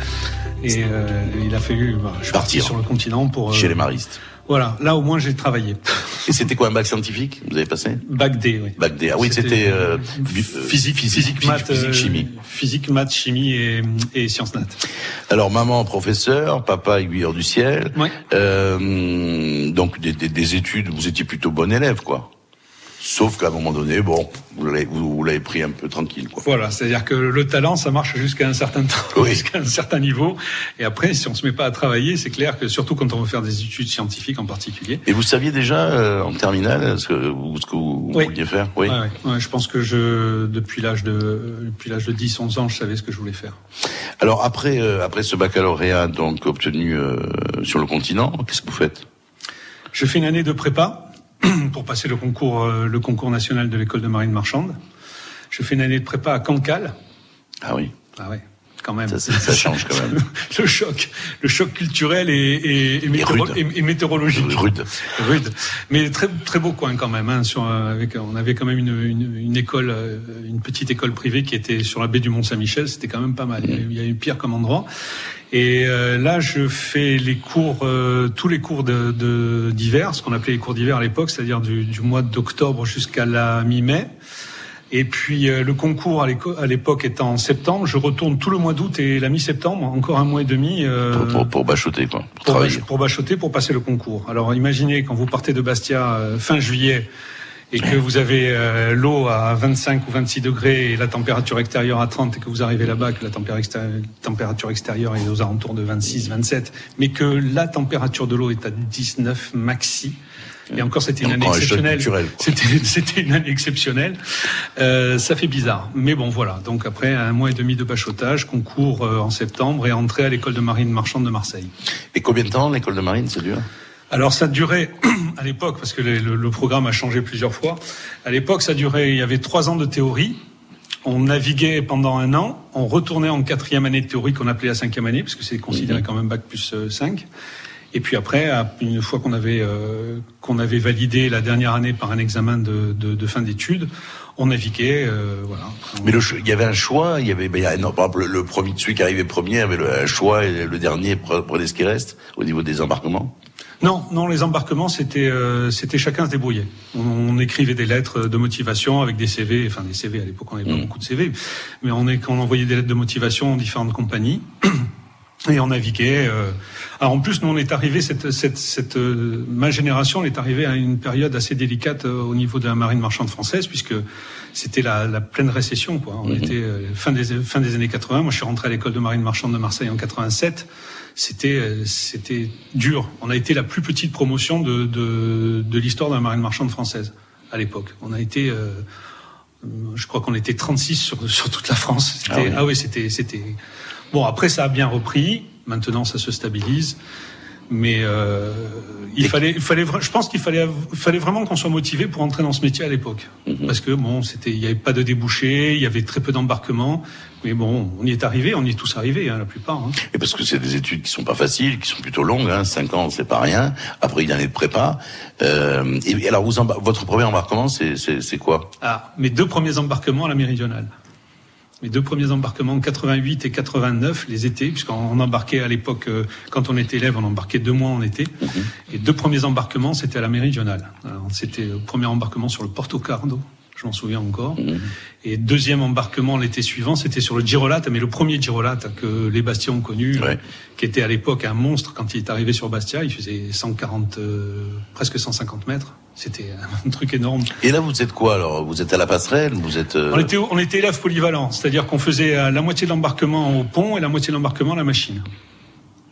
Et euh, il a fallu bah, je suis parti sur le continent pour. euh, Chez les maristes. Voilà, là au moins j'ai travaillé. Et c'était quoi un bac scientifique Vous avez passé? Bac D, oui. Bac D. Ah oui, c'était euh, bi- euh, Physique, physique, maths, physique, euh, chimie. physique, maths, chimie et, et sciences nat. Alors maman professeur, papa aiguilleur du ciel. Euh, donc des, des- des études, vous étiez plutôt bon élève quoi. Sauf qu'à un moment donné, bon, vous l'avez, pris un peu tranquille quoi. Voilà, c'est-à-dire que le talent, ça marche jusqu'à un certain temps, jusqu'à un certain niveau. Et après, si on se met pas à travailler, c'est clair que surtout quand on veut faire des études scientifiques en particulier. Et vous saviez déjà euh, en terminale ce que vous, ce que vous Oui. vouliez faire? Oui. Ouais, ouais, ouais, je pense que je, depuis l'âge de, depuis l'âge de 10, 11 ans, je savais ce que je voulais faire. Alors après, euh, après ce baccalauréat donc obtenu euh, sur le continent, qu'est-ce que vous faites? Je fais une année de prépa pour passer le concours, euh, le concours national de l'école de marine marchande. Je fais une année de prépa à Cancale. Ah oui. Ah ouais, quand même. Ça, ça change quand même. le choc, le choc culturel et, et, et, météoro- météorologique. Rude. Rude. Mais très très beau coin quand même. Hein, sur, euh, avec, on avait quand même une, une, une école, euh, une petite école privée qui était sur la baie du Mont Saint-Michel. C'était quand même pas mal. Il y a- Il y a eu pire comme endroit. Et euh, là, je fais les cours, euh, tous les cours de- de- d'hiver, ce qu'on appelait les cours d'hiver à l'époque, c'est-à-dire du, du mois d'octobre jusqu'à la mi-mai. Et puis euh, le concours à l'époque étant en septembre, je retourne tout le mois d'août et la mi-septembre, encore un mois et demi. euh, pour, pour, pour bachoter quoi, pour, pour, travailler. pour bachoter, pour passer le concours. Alors imaginez quand vous partez de Bastia fin juillet et que vous avez euh, l'eau à 25 ou 26 degrés et la température extérieure à 30 et que vous arrivez là-bas que la température extérieure, est aux alentours de 26, 27, mais que la température de l'eau est à 19 maxi. Et encore, c'était une année exceptionnelle. C'était, une année exceptionnelle. Euh, ça fait bizarre. Mais bon, voilà. Donc après un mois et demi de bachotage, concours euh, en septembre et entrée à l'école de marine marchande de Marseille. Et combien de temps l'école de marine, ça dure Alors ça durait à l'époque, parce que le, le- le programme a changé plusieurs fois. À l'époque, ça durait, il y avait trois ans de théorie. On naviguait pendant un an, on retournait en quatrième année de théorie qu'on appelait la cinquième année, parce que c'est considéré comme un bac plus euh, 5. Et puis après, une fois qu'on avait euh, qu'on avait validé la dernière année par un examen de, de, de fin d'études, on naviguait, euh, voilà. Mais le, il y avait un choix, il y avait, ben, il y a- non, par exemple, le, premier, celui qui arrivait premier avait le, un choix et le dernier pre- prenait ce qui reste au niveau des embarquements? Non, non, les embarquements, c'était euh, c'était chacun se débrouillait. On, on écrivait des lettres de motivation avec des CV, enfin des CV à l'époque, on n'avait pas beaucoup de CV, mais on, est, on envoyait des lettres de motivation aux différentes compagnies. Et on naviguait. euh. Alors en plus, nous on est arrivé cette, cette, cette euh, ma génération, on est arrivé à une période assez délicate euh, au niveau de la marine marchande française, puisque c'était la, la pleine récession. Quoi. On était euh, fin des fin des années 80. Moi, je suis rentré à l'école de marine marchande de Marseille en 87. C'était euh, c'était dur. On a été la plus petite promotion de de, de l'histoire de la marine marchande française à l'époque. On a été euh, je crois qu'on était 36 sur, sur toute la France. Ah oui. ah oui, c'était, c'était. Bon, après, ça a bien repris. Maintenant, ça se stabilise. Mais euh, il fallait, il fallait, je pense qu'il fallait, il fallait vraiment qu'on soit motivé pour entrer dans ce métier à l'époque, Mhm. parce que bon, c'était, il n'y avait pas de débouchés, il y avait très peu d'embarquements, mais bon, on y est arrivé, on y est tous arrivés, hein, la plupart. hein. Et parce que c'est des études qui sont pas faciles, qui sont plutôt longues, hein, 5 ans, c'est pas rien. Après une année de prépa. Euh, et, et alors, vous votre premier embarquement, c'est, c'est, c'est quoi? Ah, mes deux premiers embarquements à la méridionale. Mes deux premiers embarquements en 88 et 89, les étés, puisqu'on on embarquait à l'époque, euh, quand on était élève, on embarquait deux mois en été. Et deux premiers embarquements, c'était à la méridionale. C'était le premier embarquement sur le Porto Cardo, je m'en souviens encore. Et deuxième embarquement l'été suivant, c'était sur le Girolata, mais le premier Girolata que les Bastions ont connu, qui était à l'époque un monstre quand il est arrivé sur Bastia. Il faisait 140, euh, presque 150 mètres. C'était un truc énorme. Et là, vous êtes quoi alors? Vous êtes à la passerelle Vous êtes euh, On était, on était élèves polyvalents, c'est-à-dire qu'on faisait euh, la moitié de l'embarquement au pont et la moitié de l'embarquement à la machine.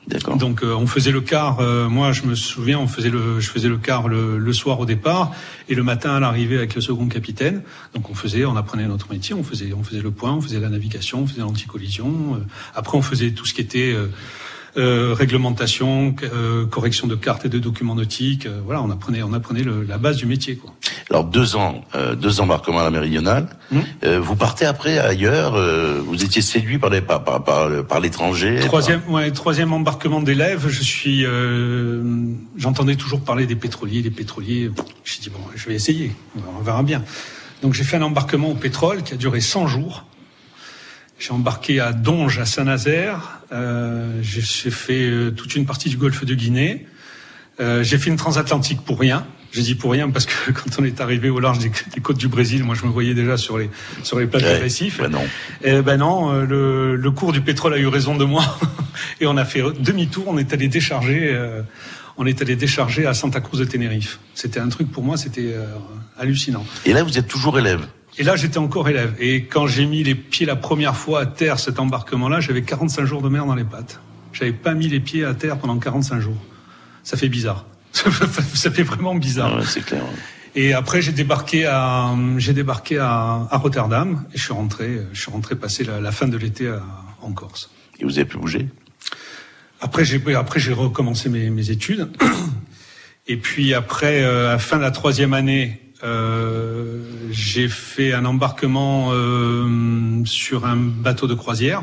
Donc euh, on faisait le quart. euh, moi, je me souviens, on faisait le, je faisais le quart le, le soir au départ et le matin à l'arrivée avec le second capitaine. Donc on faisait, on apprenait notre métier, on faisait, on faisait le point, on faisait la navigation, on faisait l'anticollision. euh, après, on faisait tout ce qui était euh, réglementation, euh, correction de cartes et de documents nautiques. euh, voilà, on apprenait, on apprenait le- la base du métier. Quoi. Alors deux ans, euh, deux embarquements à la méridionale. Hmm. Euh, vous partez après ailleurs. euh, vous étiez séduit par les, par, par, par, par l'étranger. Troisième, ouais, troisième embarquement d'élèves, je suis, euh, j'entendais toujours parler des pétroliers, des pétroliers. J'ai dit bon, je vais essayer, on verra bien. Donc j'ai fait un embarquement au pétrole qui a duré 100 jours. J'ai embarqué à Donge, à Saint-Nazaire. Euh, j'ai fait euh, toute une partie du golfe de Guinée. Euh, j'ai fait une transatlantique pour rien. J'ai dit pour rien parce que quand on est arrivé au large des, des côtes du Brésil, moi je me voyais déjà sur les sur les plages Ouais, de récifs. ben non. Eh ben non, euh, le, le cours du pétrole a eu raison de moi et on a fait demi-tour. On est allé décharger, euh, on est allé décharger à Santa Cruz de Tenerife. C'était un truc pour moi, c'était euh, hallucinant. Et là, vous êtes toujours élève? Et là, j'étais encore élève. Et quand j'ai mis les pieds la première fois à terre, cet embarquement-là, j'avais 45 jours de mer dans les pattes. J'avais pas mis les pieds à terre pendant 45 jours. Ça fait bizarre. ça fait vraiment bizarre. c'est clair. Et après, j'ai débarqué à, j'ai débarqué à, à Rotterdam et je suis rentré, je suis rentré passer la, la fin de l'été en Corse. Et vous avez pu bouger Après, j'ai, après, j'ai recommencé mes, mes études. Et puis après, euh, à la fin de la troisième année, euh, j'ai fait un embarquement euh, sur un bateau de croisière,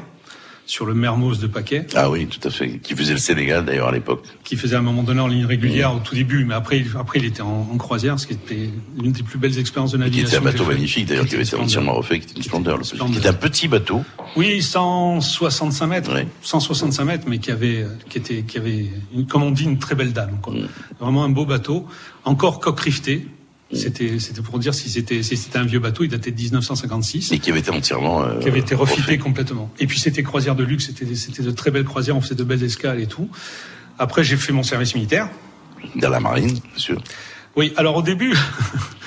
sur le Mermoz de Paquet. Ah oui, tout à fait. Qui faisait le Sénégal d'ailleurs à l'époque. qui faisait à un moment donné en ligne régulière au tout début, mais après, il- après il était en, en croisière, ce qui était l'une des plus belles expériences de Qui navigation. était un bateau magnifique d'ailleurs, qui avait été entièrement refait, qui était une splendeur. le- Qui était un petit bateau. Oui, 165 mètres, 165 mètres, mais qui avait, qui était, qui avait, une, comme on dit, une très belle dame. Quoi. Vraiment un beau bateau, encore coque riftée. C'était, c'était pour dire si c'était, si c'était un vieux bateau, il datait de 1956. Et qui avait été entièrement. euh, qui avait été refité complètement. Et puis c'était croisière de luxe, c'était, c'était de très belles croisières, on faisait de belles escales et tout. Après, j'ai fait mon service militaire. Dans la marine, bien sûr. Oui, alors au début,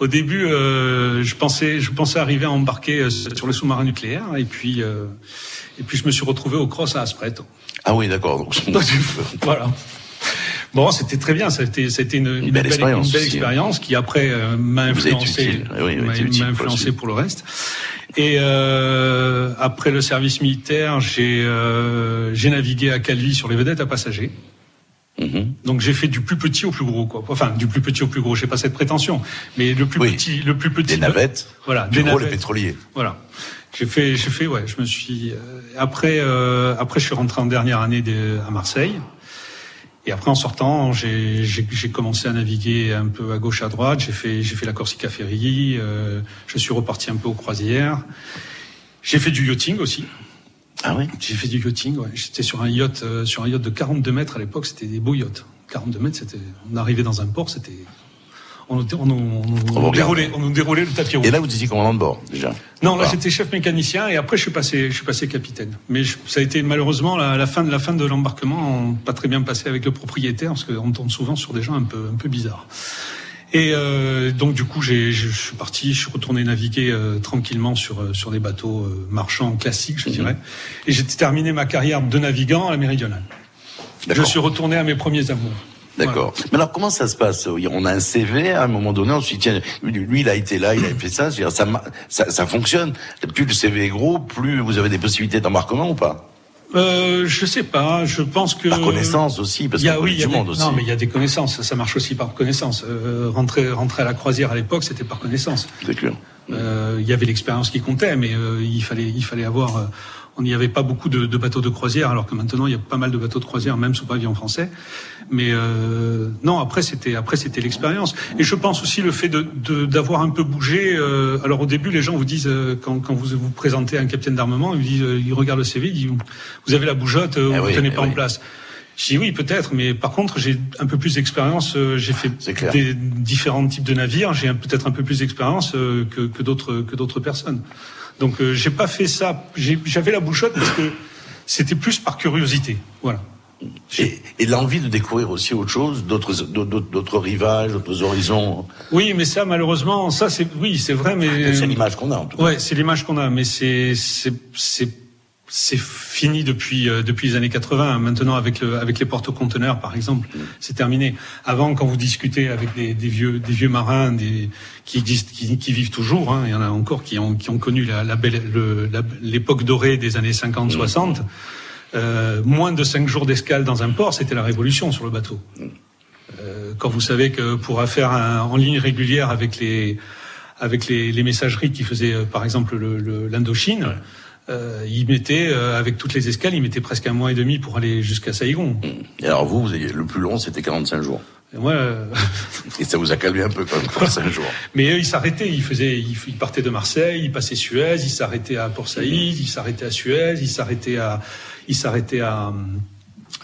Au début, euh, je pensais, je pensais arriver à embarquer euh, sur les sous-marins nucléaires, et puis, euh, et puis je me suis retrouvé au cross à Aspret. Ah oui, d'accord. Donc, voilà. Bon, c'était très bien. Ça a été une, une belle expérience une belle hein. expérience qui après euh, m'a Vous êtes influencé, utile. Oui, m'a- influencé pour le reste. Et euh, après le service militaire, j'ai euh, j'ai navigué à Calvi sur les vedettes à passagers. Mhm. Donc j'ai fait du plus petit au plus gros, quoi. Enfin, du plus petit au plus gros. J'ai pas cette prétention, mais le plus petit, le plus petit. Des navettes. Voilà, Du des gros, navettes. pétroliers. Voilà. J'ai fait, j'ai fait, ouais. Je me suis. euh, après, euh, après, je suis rentré en dernière année de- à Marseille. Et après, en sortant, j'ai commencé à naviguer un peu à gauche, à droite. J'ai fait, fait la Corsica Ferry. euh, je suis reparti un peu aux croisières. J'ai fait du yachting aussi. Ah oui. J'ai fait du yachting. Ouais. J'étais sur un yacht, euh, sur un yacht de 42 mètres à l'époque. C'était des beaux yachts. 42 mètres, c'était. On arrivait dans un port, c'était. On, nous- on, on, On déroulait, on nous déroulait le tapis rouge. Et là, vous étiez commandant de bord, déjà? Non, là j'étais chef mécanicien et après je suis passé, je suis passé capitaine. Mais je- ça a été malheureusement la, la fin de la fin de l'embarquement, pas très bien passé avec le propriétaire parce qu'on tombe souvent sur des gens un peu un peu bizarres. Et euh, donc du coup, j'ai, je suis parti, je suis retourné naviguer euh, tranquillement sur euh, sur des bateaux euh, marchands classiques, je dirais. Et j'ai terminé ma carrière de navigant à la Méridionale. Je suis retourné à mes premiers amours. D'accord. Mais alors, comment ça se passe On a un CV à un moment donné, on se dit, tiens, lui, il a été là, il a fait ça, ça, ça, ça fonctionne. Plus le CV est gros, plus vous avez des possibilités d'embarquement ou pas? Euh, je sais pas. Je pense que Par connaissance aussi, parce Il y a- oui, y a du des- monde aussi. Non, mais il y a des connaissances. Ça, ça marche aussi par connaissance. Euh, rentrer, rentrer à la croisière à l'époque, c'était par connaissance. C'est clair. Euh, il y avait l'expérience qui comptait, mais euh, il fallait, il fallait avoir. euh, on n'y avait pas beaucoup de, de bateaux de croisière, alors que maintenant il y a pas mal de bateaux de croisière, même sous pavillon français. Mais euh, non, après c'était, après c'était l'expérience. Et je pense aussi le fait de, de- d'avoir un peu bougé. euh, alors au début, les gens vous disent euh, quand, quand vous vous présentez à un capitaine d'armement, ils, disent, euh, ils regardent le CV, ils disent vous avez la bougeotte, euh, Eh vous oui, tenez eh pas en oui. place. Je dis oui, peut-être, mais par contre, j'ai un peu plus d'expérience. euh, J'ai fait des différents types de navires. J'ai peut-être un peu plus d'expérience euh, que, que d'autres que d'autres personnes. Donc, euh, j'ai pas fait ça. J'ai- J'avais la bouchotte parce que c'était plus par curiosité. Voilà. Et, et l'envie de découvrir aussi autre chose, d'autres, d'autres, d'autres rivages, d'autres horizons. Oui, mais ça, malheureusement, ça, c'est oui, c'est vrai, mais C'est l'image qu'on a, en tout cas. Ouais, c'est l'image qu'on a, mais c'est c'est c'est c'est fini depuis euh, depuis les années 80. Maintenant, avec le avec les porte-conteneurs, par exemple, Mm. c'est terminé. Avant, quand vous discutez avec des, des vieux des vieux marins, des qui existent, qui, qui vivent toujours, hein, il y en a encore qui ont qui ont connu la, la belle l'époque dorée des années 50-60. Euh, moins de cinq jours d'escale dans un port, c'était la révolution sur le bateau. Euh, quand vous savez que pour faire un, en ligne régulière avec les avec les, les messageries qui faisaient euh, par exemple le- le- l'Indochine, euh, ils mettaient euh, avec toutes les escales, ils mettaient presque un mois et demi pour aller jusqu'à Saigon. Et alors vous, vous avez, le plus long, c'était 45 jours. Et moi, euh, Et ça vous a calmé un peu quand même, 45 jours. mais eux, ils s'arrêtaient, ils faisaient, ils, ils partaient de Marseille, ils passaient Suez, ils s'arrêtaient à Port Saïd, ils s'arrêtaient à Suez, ils s'arrêtaient à, ils s'arrêtaient à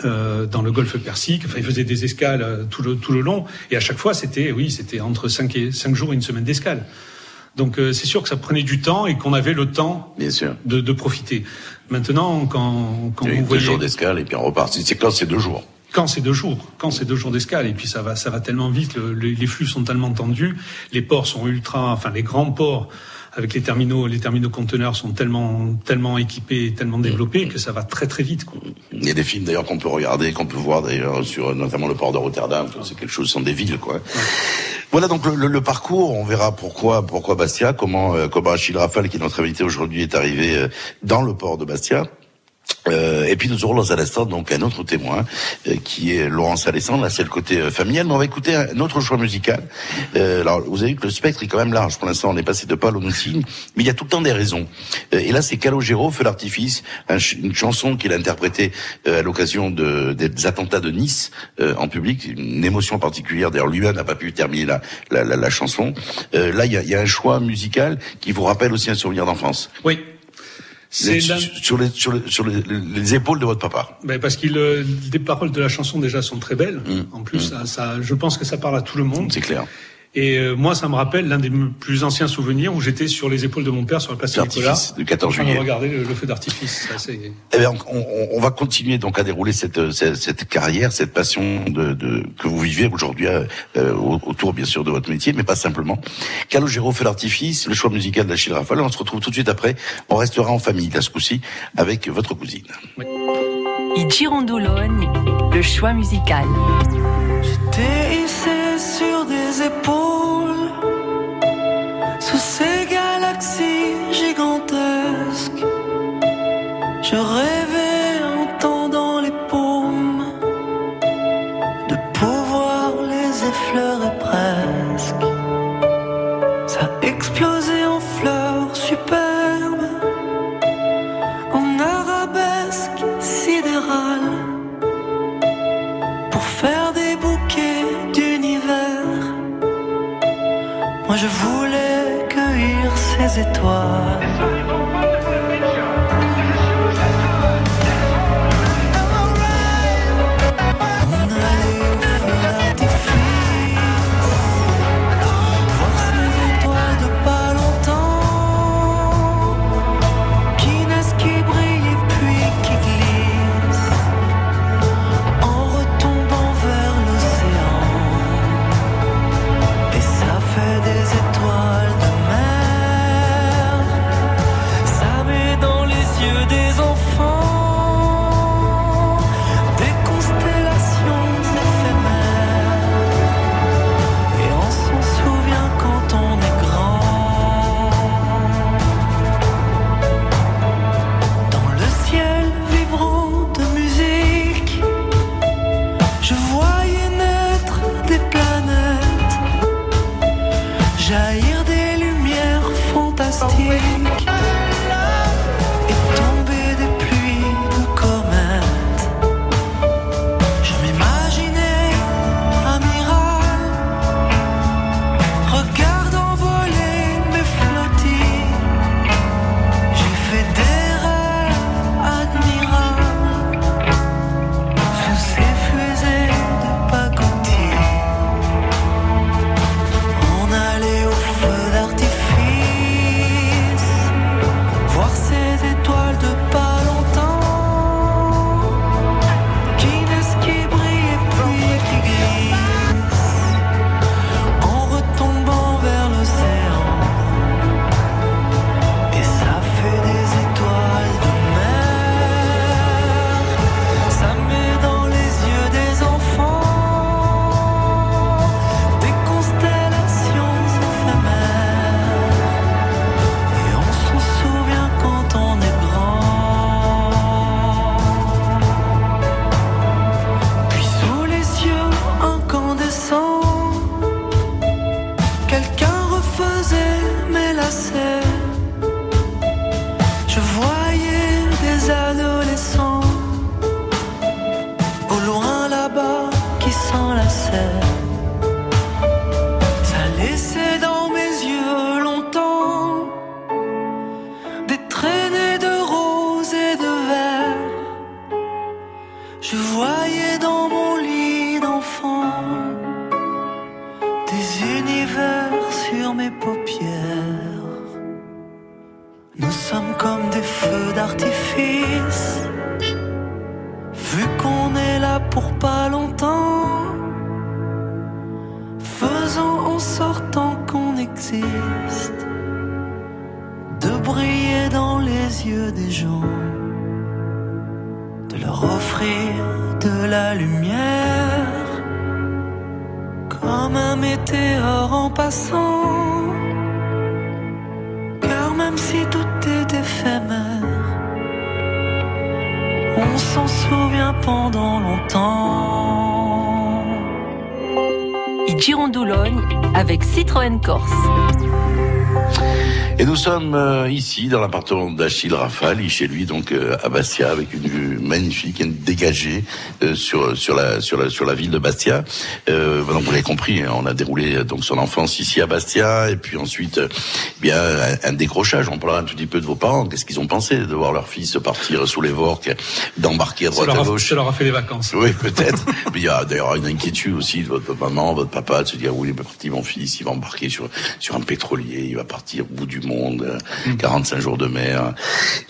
euh, dans le Golfe Persique. Enfin, ils faisaient des escales euh, tout le tout le long, et à chaque fois, c'était, oui, c'était entre 5 et cinq jours et une semaine d'escale. Donc euh, c'est sûr que ça prenait du temps et qu'on avait le temps Bien sûr. de, de profiter. Maintenant, quand, quand Oui, vous deux voyez jours d'escale et puis on repart. C'est quand c'est deux jours? quand c'est deux jours, quand c'est deux jours d'escale, et puis ça va, ça va tellement vite, le- les flux sont tellement tendus, les ports sont ultra, enfin les grands ports avec les terminaux, les terminaux conteneurs sont tellement, tellement équipés, tellement développés que ça va très très vite. Quoi. Il y a des films d'ailleurs qu'on peut regarder, qu'on peut voir d'ailleurs sur notamment le port de Rotterdam. C'est quelque chose, ce sont des villes quoi. Voilà donc le, le- le parcours. On verra pourquoi pourquoi Bastia, comment euh, comment Achille Rafale qui est notre invité aujourd'hui est arrivé euh, dans le port de Bastia. Euh, et puis nous aurons dans un instant donc un autre témoin euh, qui est Laurence Alessandre, là c'est le côté euh, familial, mais on va écouter un autre choix musical. Euh, alors vous avez vu que le spectre est quand même large, pour l'instant on est passé de Paul au mais il y a tout le temps des raisons. Euh, et là c'est Calogero, Feu d'artifice, un ch- une chanson qu'il a interprétée à l'occasion de, des attentats de Nice en public, une émotion particulière, d'ailleurs lui-même n'a pas pu terminer la, la, la, la chanson. Là il y a, y a un choix musical qui vous rappelle aussi un souvenir d'enfance. Oui. C'est sur, les, sur, les, sur les, les épaules de votre papa. Ben parce que les paroles de la chanson déjà sont très belles. Mm. En plus, ça, ça, je pense que ça parle à tout le monde. C'est clair. Et euh, moi, ça me rappelle l'un des plus anciens souvenirs où j'étais sur les épaules de mon père sur la place Saint-Nicolas. L'artifice du 14 en train de juillet. regarder le, le feu d'artifice. Eh bien, on, on- on va continuer donc à dérouler cette, cette, cette carrière, cette passion de, de- que vous vivez aujourd'hui euh, euh, au- autour bien sûr de votre métier, mais pas simplement. Calogero fait l'artifice, le choix musical d'Achille Rafale. On se retrouve tout de suite après. On restera en famille là ce coup-ci avec votre cousine. I Girondolone, le choix musical. J'étais sous ces galaxies gigantesques. Je rêvais Je voulais cueillir ces étoiles. Sur mes paupières. Nous sommes comme des feux d'artifice, vu qu'on est là pour pas longtemps. Faisons en sorte tant qu'on existe de briller dans les yeux des gens, de leur offrir de la lumière comme un météore en passant. Car même si tout est éphémère, on s'en souvient pendant longtemps. I Girondolone avec Citroën Corse. Et nous sommes euh, ici dans l'appartement d'Achille Rafali, chez lui donc euh, à Bastia, avec une vue magnifique, une dégagée euh, sur sur la sur la sur la ville de Bastia. Euh, donc vous l'avez compris, hein, on a déroulé donc son enfance ici à Bastia, et puis ensuite euh, bien un, décrochage. On parlera un tout petit peu de vos parents. Qu'est-ce qu'ils ont pensé de voir leur fils partir sous les vorques, d'embarquer à droite à gauche ça leur a fait les vacances. oui, peut-être. Mais il y a d'ailleurs une inquiétude aussi de votre maman, votre papa, de se dire oui, il est parti mon fils, il va embarquer sur sur un pétrolier, il va partir au bout du monde, euh, 45 jours de mer.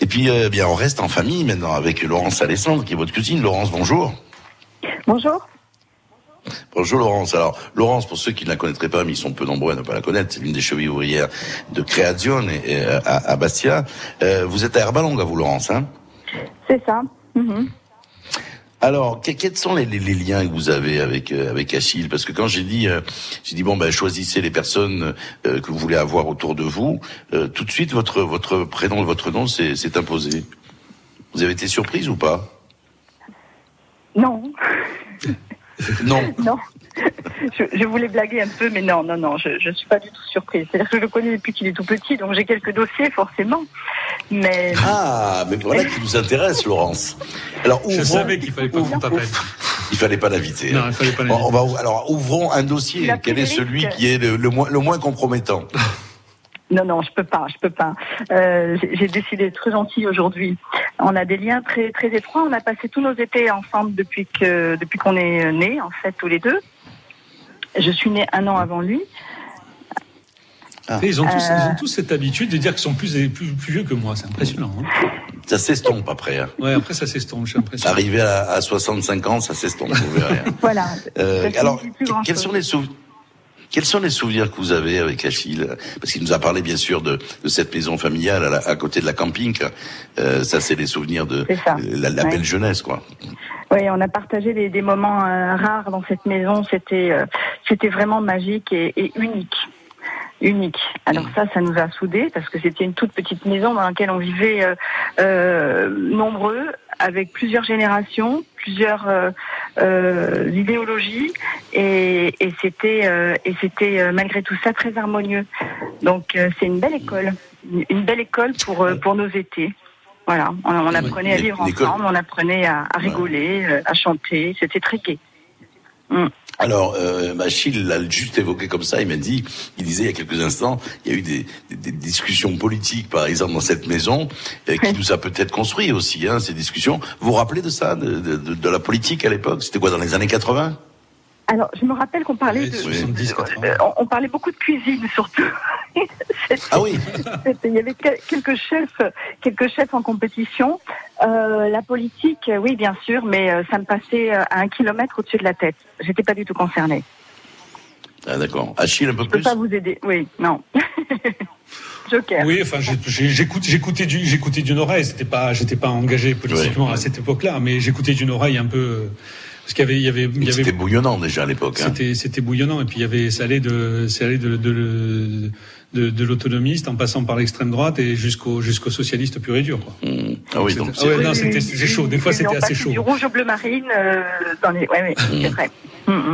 Et puis, euh, bien, on reste en famille maintenant avec Laurence Alessandre, qui est votre cousine. Laurence, bonjour. Bonjour. Bonjour Laurence. Alors Laurence, pour ceux qui ne la connaîtraient pas, mais ils sont peu nombreux à ne pas la connaître, c'est l'une des chevilles ouvrières de et, à, à Bastia. Euh, vous êtes à Herbalonga, vous Laurence, hein? C'est ça. Mhm. Alors, que- quels sont les, les- les liens que vous avez avec euh, avec Achille? Parce que quand j'ai dit, euh, j'ai dit bon ben choisissez les personnes euh, que vous voulez avoir autour de vous. euh, tout de suite, votre votre prénom et votre nom s'est s'est imposé. Vous avez été surprise ou pas? Non, Non. non. Je, je voulais blaguer un peu, mais non, non, non, je ne suis pas du tout surprise. C'est-à-dire que je le connais depuis qu'il est tout petit, donc j'ai quelques dossiers forcément. Mais Ah, mais voilà qui nous intéresse, Laurence. Alors Je ouvrons- savais qu'il fallait pas qu'on t'appelle. Il fallait pas l'inviter. Non, il fallait pas Bon, ou- alors ouvrons un dossier. Quel est celui qui est le, le moins le moins compromettant? Non, non, je peux pas, je peux pas. Euh, j'ai- j'ai décidé d'être très gentille aujourd'hui. On a des liens très très étroits. On a passé tous nos étés ensemble depuis que depuis qu'on est nés, en fait, tous les deux. Je suis née un an avant lui. Et Ils, ont tous, Euh. ils ont tous cette habitude de dire qu'ils sont plus, plus, plus vieux que moi. C'est impressionnant. Hein Ça s'estompe après. Hein. ouais, après, ça s'estompe, j'ai l'impression. Arrivé à, à 65 ans, ça s'estompe. Vous verrez. hein. Voilà. Euh, alors, quels grand-chose. sont les souvenirs quels sont les souvenirs que vous avez avec Achille? Parce qu'il nous a parlé bien sûr de, de cette maison familiale à, la- à côté de la camping. Euh, ça, c'est les souvenirs de euh, la, la Ouais. belle jeunesse, quoi. Oui, on a partagé des, des moments euh, rares dans cette maison. C'était, euh, c'était vraiment magique et, et unique. Unique. Alors ça, ça nous a soudés parce que c'était une toute petite maison dans laquelle on vivait euh, euh, nombreux, avec plusieurs générations, plusieurs euh, euh, idéologies, et, et c'était, euh, et c'était euh, malgré tout ça très harmonieux. Donc euh, c'est une belle école, une, belle école pour pour nos étés. Voilà, on, on apprenait à vivre ensemble, on apprenait à, à rigoler, à chanter, c'était très gai. Mm. Alors, euh, l'a juste évoqué comme ça. Il m'a dit, il disait il y a quelques instants, il y a eu des, des- des discussions politiques, par exemple, dans cette maison, euh, qui nous a peut-être construit aussi, hein, ces discussions. Vous vous rappelez de ça, de- de- de la politique à l'époque? C'était quoi, dans les années 80 Alors, je me rappelle qu'on parlait de, 70, 80. euh, on, on parlait beaucoup de cuisine surtout. Ah oui Il y avait quel- quelques chefs, quelques chefs en compétition. Euh, la politique, oui, bien sûr, mais euh, ça me passait à un kilomètre au-dessus de la tête. J'étais pas du tout concernée. Ah d'accord. Achille, un peu Je peux plus pas vous aider. Oui, non. Joker. Oui, enfin, j'écoutais du, j'écoutais d'une oreille. C'était pas, j'étais pas engagé politiquement Ouais. à cette époque-là, mais j'écoutais d'une oreille un peu, euh, parce qu'il y avait, il y avait, il y C'était bouillonnant déjà à l'époque. Hein. c'était, c'était bouillonnant, et puis il y avait, ça allait de, ça allait de, de, de, de l'autonomiste en passant par l'extrême droite et jusqu'au, jusqu'au socialiste pur et dur. Quoi. Mmh. Ah oui, donc Ah ouais, c'est- non, c'était, c'était chaud. Des fois, c'était assez chaud. Du rouge au bleu marine euh, dans les. Ouais, ouais, c'est vrai.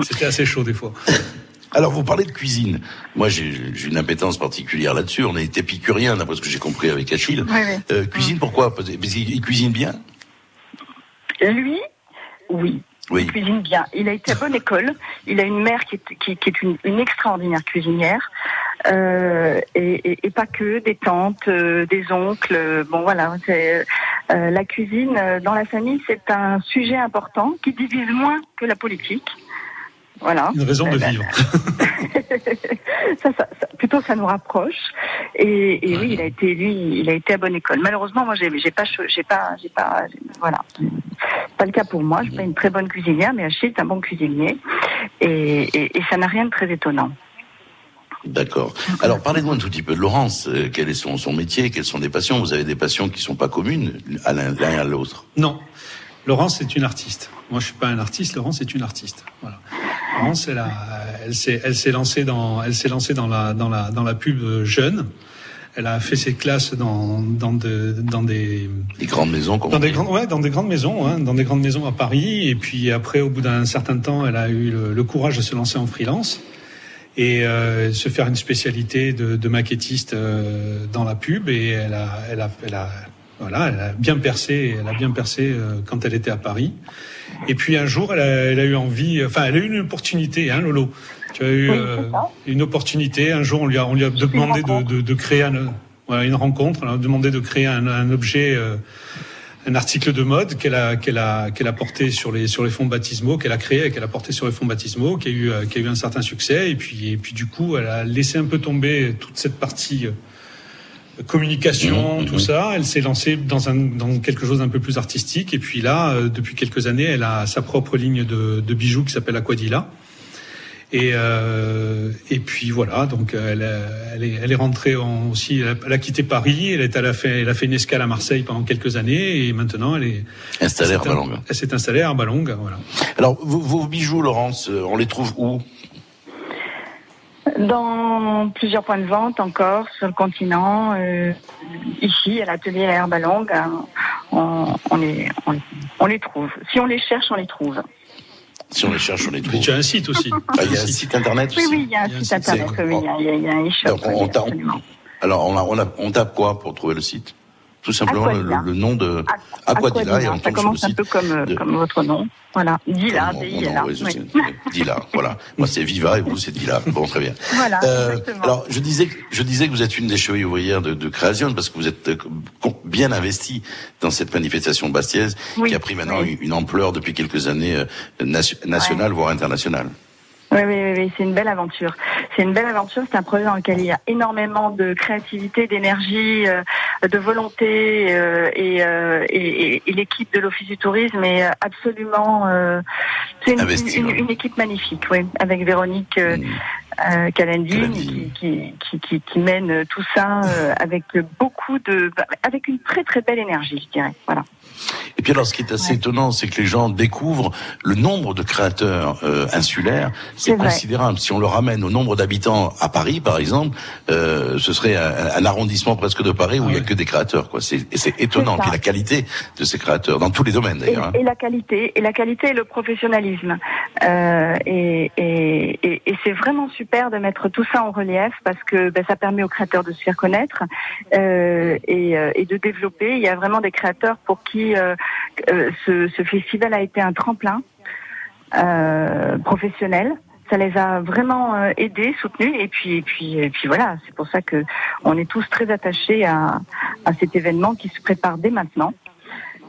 C'était assez chaud des fois. Alors, vous parlez de cuisine. Moi, j'ai j'ai une impétence particulière là-dessus. On est épicurien, d'après ce que j'ai compris avec Achille. Euh, cuisine, pourquoi? Parce qu'il cuisine bien? Lui, oui. Il cuisine bien. Il a été à bonne école. Il a une mère qui est, une, extraordinaire cuisinière. Euh, et, pas que, des tantes, euh, des oncles. euh, Bon, voilà. la cuisine, dans la famille, c'est un sujet important qui divise moins que la politique. Voilà. Une raison de vivre. ça, ça- ça- plutôt ça nous rapproche. Et, et oui, il a été lui, il a été à bonne école. Malheureusement, moi, j'ai pas, j'ai pas, j'ai pas, voilà, pas le cas pour moi. Je suis pas une très bonne cuisinière, mais Achille est un bon cuisinier, et, et, et ça n'a rien de très étonnant. D'accord. Alors, parlez-nous un tout petit peu de Laurence. Euh, quel est son, son métier? Quelles sont des passions? Vous avez des passions qui sont pas communes à l'un l'un et à l'autre? Non. Laurence est une artiste. Moi, je suis pas un artiste. Laurence est une artiste. Voilà. Laurence, elle, a, elle s'est, elle s'est lancée dans, elle s'est lancée dans la, dans la, dans la pub jeune. Elle a fait ses classes dans, dans, de- dans des, Des grandes maisons, comme dans des grandes, ouais, dans des grandes maisons, hein, dans des grandes maisons à Paris. Et puis après, au bout d'un certain temps, elle a eu le, le courage de se lancer en freelance. et euh, se faire une spécialité de, de maquettiste euh, dans la pub. Et elle a, elle a, elle a, voilà, elle a bien percé. Elle a bien percé euh, quand elle était à Paris. Et puis un jour, elle a, elle a eu envie, enfin, elle a eu une opportunité, hein, Lolo. Tu as eu Oui, euh, une opportunité. Un jour, on lui a, on lui a demandé de, de, de créer un, voilà, une rencontre. On lui a demandé de créer un, un objet, euh, un article de mode qu'elle a, qu'elle a, qu'elle a porté sur les, sur les fonds baptismaux, qu'elle a créé et qu'elle a porté sur les fonds baptismaux, qui a eu, euh, qui a eu un certain succès. Et puis, et puis du coup, elle a laissé un peu tomber toute cette partie. euh, communication, Mhm, tout ça. Elle s'est lancée dans, un, dans quelque chose d'un peu plus artistique. Et puis là, euh, depuis quelques années, elle a sa propre ligne de, de bijoux qui s'appelle Aquadilla. Et, euh, et puis voilà, donc euh, elle, a- elle, est, elle est rentrée en, aussi, elle a, elle a quitté Paris, elle, est, elle, a fait, elle a fait une escale à Marseille pendant quelques années et maintenant elle est Installée à Arbalongue. Elle s'est installée à Arbalongue, voilà. Alors, vos, vos bijoux, Laurence, euh, on les trouve où? Dans plusieurs points de vente encore sur le continent, euh, ici à l'atelier à Herbalongue, hein, on, on, les, on, on les trouve. Si on les cherche, on les trouve. Si on les cherche, on les trouve. Tu as un site aussi. Ah, il y a un site internet Oui, aussi oui, il y a un site internet, oui, il y a, il y un e-shop. Oui, on tape- alors, on, a- on, a- on tape quoi pour trouver le site? Tout simplement le, le nom de Aquadilla et on ça commence un peu comme, de- comme votre nom. Voilà, Dila, D-I-L-A. oui, voilà. Moi, c'est Viva et vous, c'est Dila. Bon, très bien. Voilà, Euh, alors, je disais, que- je disais que vous êtes une des chevilles ouvrières de, de Création parce que vous êtes euh, bien investi dans cette manifestation bastiaise Oui, qui a pris maintenant oui. une, ampleur depuis quelques années euh, nation- nationale, voire internationale. Oui, oui, oui, oui, c'est une belle aventure. C'est une belle aventure. C'est un projet dans lequel il y a énormément de créativité, d'énergie, euh, de volonté, euh, et, euh, et, et- et l'équipe de l'Office du Tourisme est absolument. c'est une, une- équipe magnifique, oui, avec Véronique euh, euh, Calendine, qui, qui, qui, qui, qui mène tout ça euh, avec beaucoup de, avec une très très belle énergie, je dirais. Voilà. Et puis alors, ce qui est assez étonnant, c'est que les gens découvrent le nombre de créateurs euh, insulaires. C'est vrai. considérable. Si on le ramène au nombre d'habitants à Paris, par exemple, euh, ce serait un, un arrondissement presque de Paris où il y a que des créateurs. Quoi. C'est, et c'est étonnant. Puis la qualité de ces créateurs, dans tous les domaines Et, d'ailleurs. hein. et la qualité, et la qualité et le professionnalisme. Euh, et et, et, c'est vraiment super de mettre tout ça en relief parce que ben, ça permet aux créateurs de se faire connaître euh, et, euh, de développer. Il y a vraiment des créateurs pour qui euh, euh, ce, ce festival a été un tremplin euh, professionnel. Ça les a vraiment aidés, soutenus, et puis, et puis, et puis voilà. C'est pour ça que on est tous très attachés à, à cet événement qui se prépare dès maintenant.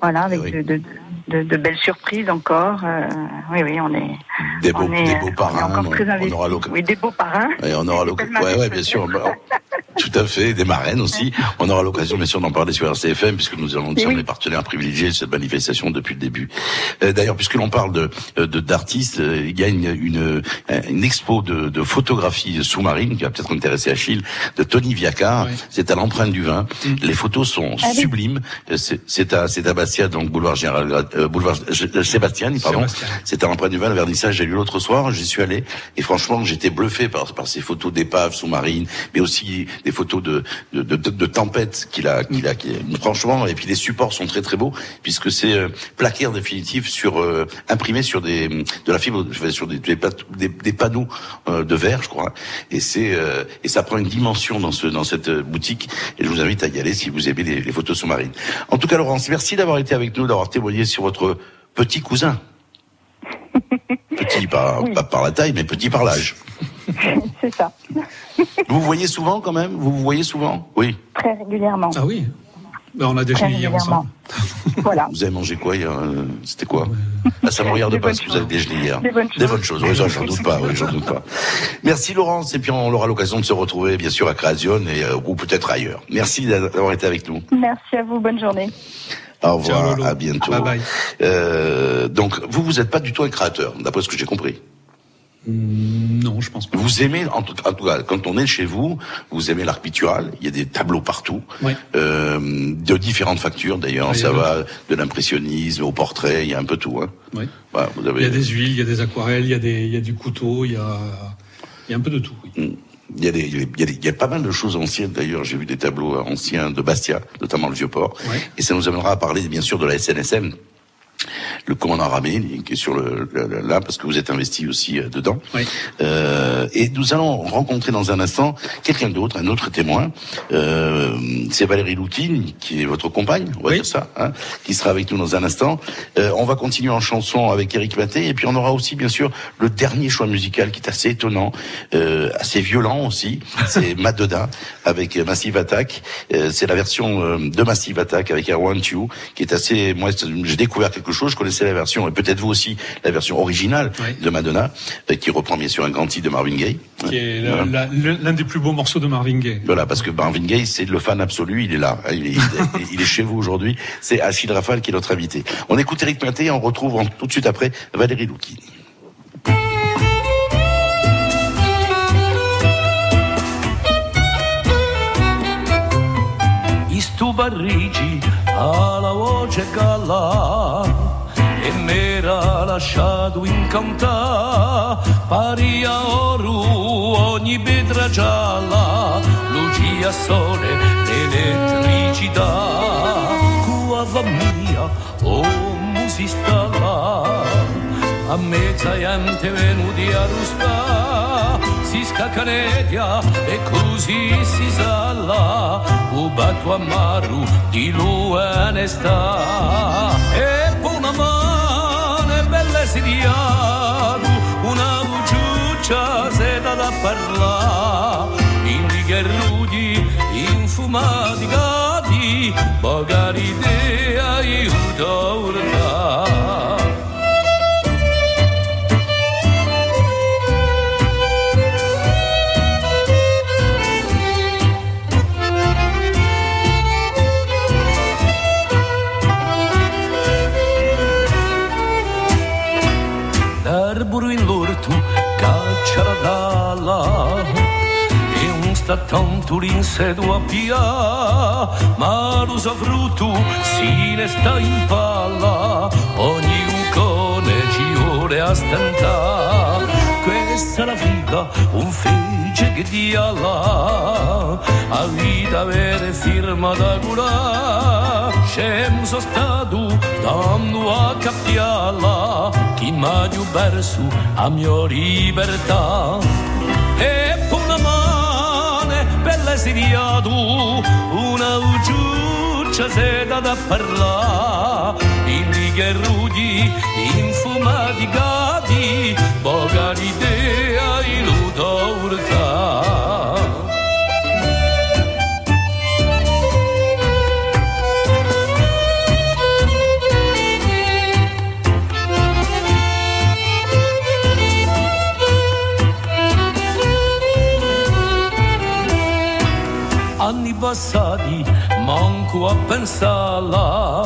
Voilà, avec de, de, de, de belles surprises encore. Euh, oui, oui, on est. Des beaux, on est, des beaux on parrains. on investis. aura. Oui, des beaux parrains. Et on aura l'occasion. Ouais, ouais, bien sûr. Tout à fait, des marraines aussi. On aura l'occasion bien sûr d'en parler sur RCFM puisque nous allons nous sommes Oui. les partenaires privilégiés de cette manifestation depuis le début. Euh, D'ailleurs, puisque l'on parle de euh, de- d'artistes, euh, il y a une une, une expo de, de photographie sous-marine qui va peut-être intéresser Achille de Tony Viacard. C'est à l'empreinte du vin. Les photos sont Ah sublimes. C'est c'est à c'est à Bastia donc boulevard Général euh, boulevard Sébastien pardon. C'était à l'empreinte du vin le vernissage j'ai lu l'autre soir. J'y suis allé et franchement j'étais bluffé par par ces photos d'épaves sous-marines, mais aussi des photos de de, de, de, tempêtes qu'il a qu'il a franchement et puis les supports sont très très beaux puisque c'est euh, plaqué en définitive sur euh, imprimé sur des de la fibre je vais sur des des, des panneaux euh, de verre je crois et c'est euh, et ça prend une dimension dans ce dans cette euh, boutique et je vous invite à y aller si vous aimez les, les photos sous-marines. En tout cas Laurence, merci d'avoir été avec nous, d'avoir témoigné sur votre petit cousin. Petit par, pas par la taille, mais petit par l'âge. C'est ça, Vous vous voyez souvent quand même? Vous vous voyez souvent? Oui. très régulièrement. Ah oui. Ben, on a déjeuné hier régulièrement. ensemble. Voilà. Vous avez mangé quoi hier C'était quoi? Ah, Ça me regarde Des pas bonnes ce que vous avez déjeuné hier. Des bonnes choses. Oui, ça, j'en doute pas. Oui, j'en doute pas. Merci Laurence, et puis on aura l'occasion de se retrouver bien sûr à Création et euh, ou peut-être ailleurs. Merci d'avoir été avec nous. Merci à vous, bonne journée. Au revoir, à bientôt. Bye bye. Euh, donc vous, vous n'êtes pas du tout un créateur, d'après ce que j'ai compris. Hmm, Non, je pense pas. Vous aimez, en tout, cas, quand on est chez vous, vous aimez l'art pictural. Il y a des tableaux partout, Oui. euh, de différentes factures d'ailleurs. Ah, ça va de l'impressionnisme au portrait, il y a un peu tout. Hein. Oui. Voilà, vous avez, Il y a des huiles, il y a des aquarelles, il y a, des, il y a du couteau, il y a, il y a un peu de tout. Oui. il y a des, il y a des- il y a des- il y a pas mal de choses anciennes d'ailleurs. J'ai vu des tableaux anciens de Bastia, notamment le Vieux-Port. Ouais. Et ça nous amènera à parler bien sûr de la SNSM. Le commandant Ramé, qui est sur le, le- là, parce que vous êtes investi aussi euh, dedans. Euh, et nous allons rencontrer dans un instant quelqu'un d'autre, un autre témoin. Euh, c'est Valérie Loutine, qui est votre compagne, on va dire ça, hein, qui sera avec nous dans un instant. Euh, on va continuer en chanson avec Eric Maté, et puis on aura aussi, bien sûr, le dernier choix musical qui est assez étonnant, euh, assez violent aussi. C'est Madonna avec Massive Attack. Euh, c'est la version euh, de Massive Attack avec I Want You, qui est assez. Moi, j'ai découvert quelque chose. Je connaissais la version, et peut-être vous aussi, la version originale de Madonna, euh, qui reprend bien sûr un grand titre de Marvin Gaye. Qui est Voilà. l'un des plus beaux morceaux de Marvin Gaye. Voilà, parce que Marvin Gaye, c'est le fan absolu, il est là, il est, il est- il est chez vous aujourd'hui. C'est Achille Rafal qui est notre invité. On écoute Eric Maté et on retrouve tout de suite après Valérie Loukini. Istu Barrigi ha la voce galla e mi era lasciato incantare paria oro ogni pietra gialla lucia sole l'elettricità. Cuava mia oh musista a mezza gente venuti a ruspa si scaccanedia e così si salla u batto amaru di l'uanestà e buona mano e belle sediato una vuciuccia seta da parlare. In righe rudi infumati gati magari te sta tanto l'insedo a pia ma lo sa frutto si ne sta in palla. Ogni ucone ci vuole a stentare questa è la figa un fece che dia là. A vita vera e firma da cura scemo so stato dando a cappialla. Chi m'ha più verso a mia libertà. E presidiato una ucciuccia seta da parlare in gherrudi infumati gatti poca idea iluta urtà. Passati manco a pensarla.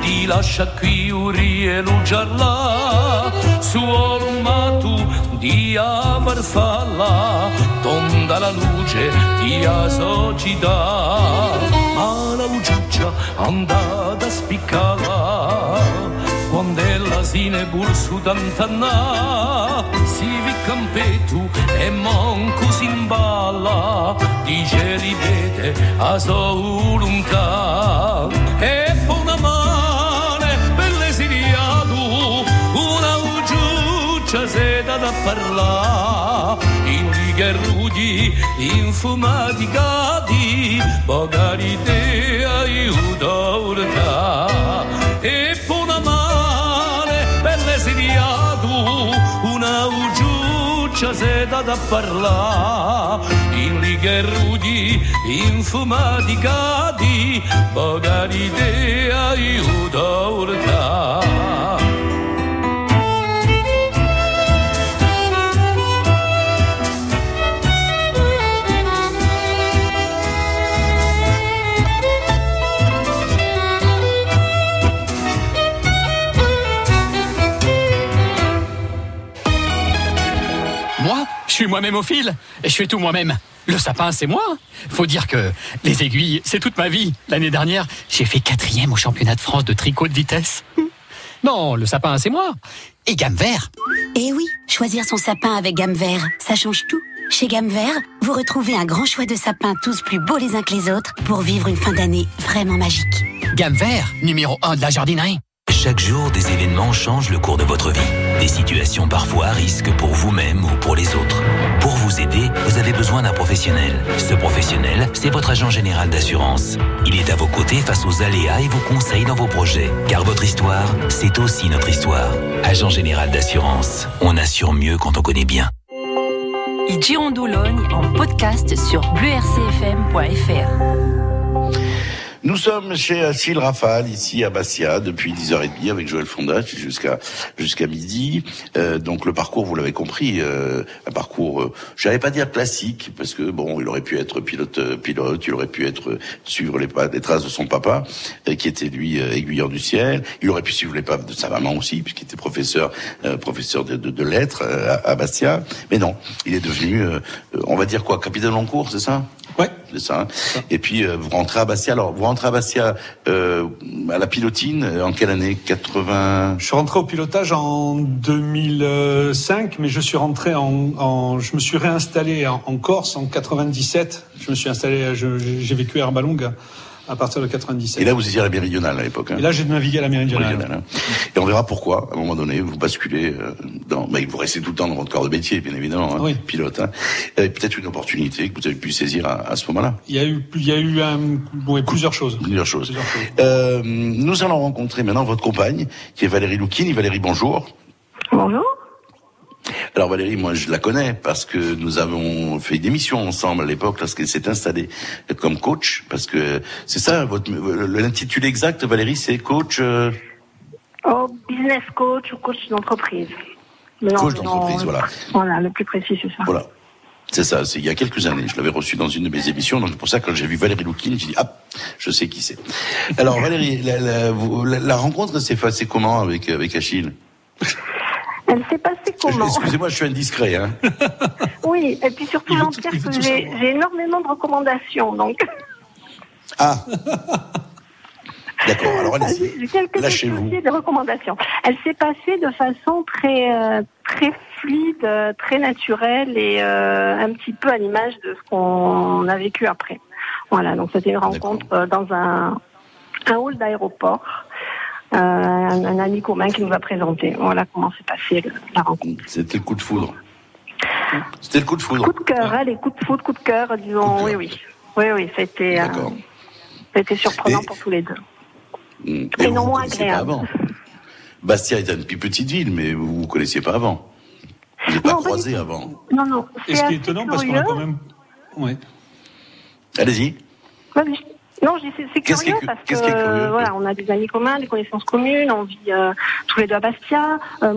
Ti lascia qui un rielo gialla suolo mato di aver falla. Tonda la luce di a società ma la ucciuccia andata a spiccala quando l'asine bur su d'antanna, si vi campetu e monco si imballa, dice ripete a solunca. E buona mane per l'esiliato, una ugiuccia seta da parlare, Che rudi infumati cadi, magari te aiuta urtare. vado a parlare in ligherudi infumati cadi magari te aiuta a urtare suis moi-même au fil et je fais tout moi-même. Le sapin, c'est moi. Faut dire que les aiguilles, c'est toute ma vie. L'année dernière, j'ai fait quatrième au championnat de France de tricot de vitesse. Non, le sapin, c'est moi. Et gamme vert. Eh oui, choisir son sapin avec gamme vert, ça change tout. Chez Gamme Vert, vous retrouvez un grand choix de sapins tous plus beaux les uns que les autres pour vivre une fin d'année vraiment magique. Gamme vert, numéro 1 de la jardinerie. Chaque jour, des événements changent le cours de votre vie. Des situations parfois à risque pour vous-même ou pour les autres. Pour vous aider, vous avez besoin d'un professionnel. Ce professionnel, c'est votre agent général d'assurance. Il est à vos côtés face aux aléas et vous conseille dans vos projets. Car votre histoire, c'est aussi notre histoire. Agent général d'assurance. On assure mieux quand on connaît bien. Girondologne en podcast sur bleurcfm.fr. Nous sommes chez Achille Rafale, ici à Bastia, depuis 10h30 avec Joël Fondage jusqu'à jusqu'à midi. Euh, donc le parcours, vous l'avez compris, euh, un parcours, euh, j'allais pas dire classique, parce que bon, il aurait pu être pilote, euh, pilote, il aurait pu être euh, suivre les pas, traces de son papa, euh, qui était lui aiguilleur du ciel. Il aurait pu suivre les pas de sa maman aussi, puisqu'il était professeur, professeur de, de, de lettres à, à Bastia. Mais non, il est devenu, on va dire quoi, capitaine en cours, c'est ça? Ouais. C'est ça. hein. Et puis euh, vous rentrez à Bastia. Alors vous rentrez à Bastia euh, à la pilotine euh, en quelle année? 80 Je suis rentré au pilotage en 2005, mais je suis rentré en, en je me suis réinstallé en, en Corse en 97. Je me suis installé, j'ai vécu à Herbalongue à partir de 97. Et là vous étiez à la méridionale à l'époque. hein Et là, j'ai navigué à la méridionale. Méridionale, hein. Et on verra pourquoi, à un moment donné, vous basculez euh, dans... Mais vous restez tout le temps dans votre corps de métier, bien évidemment, hein, pilote. Hein. Peut-être une opportunité que vous avez pu saisir à, à ce moment-là. Il y a eu, il y a eu un, ouais, plusieurs choses. Plusieurs choses. Euh, nous allons rencontrer maintenant votre compagne, qui est Valérie Loukini. Valérie, bonjour. Bonjour. Alors Valérie, moi je la connais parce que nous avons fait une émission ensemble à l'époque lorsqu'elle s'est installée comme coach, parce que c'est ça, votre l'intitulé exact, Valérie, c'est coach. euh, Oh, business coach ou coach d'entreprise. Non, Coach non, d'entreprise, voilà. Voilà, le plus précis, c'est ça. Voilà. C'est ça, c'est il y a quelques années. Je l'avais reçu dans une de mes émissions, donc c'est pour ça que quand j'ai vu Valérie Loukine, j'ai dit ah, je sais qui c'est. Alors Valérie, la, la, la- la rencontre s'est passée comment avec avec Achille? Elle s'est passée comment Excusez-moi, je suis indiscret. Hein. Oui, et puis surtout, Jean-Pierre, j'ai énormément de recommandations, donc Ah. D'accord. Alors allez-y. Lâchez-vous. dossiers de recommandations. Elle s'est passée de façon très euh, très fluide, euh, très naturelle et euh, un petit peu à l'image de ce qu'on a vécu après. Voilà, donc c'était une rencontre dans un, un hall d'aéroport. Euh, un, un ami commun qui nous a présenté. Voilà comment s'est passée la rencontre. C'était le coup de foudre. C'était le coup de foudre. Coup de cœur, hein, les coups de foudre, coup de cœur, disons, oui, oui. Oui, oui, ça a été, euh, ça a été surprenant pour tous les deux. Hmm. Et non moins agréable. avant. Bastia est une plus petite ville, mais vous vous connaissiez pas avant. Vous n'êtes pas croisés avant. Non, non. Et ce qui est étonnant, parce qu'on a quand même, ouais. Allez-y. Je- Non, c'est- curieux cu- parce que qu'est-ce qui est curieux euh, voilà, on a des amis communs, des connaissances communes, on vit euh, tous les deux à Bastia. Euh,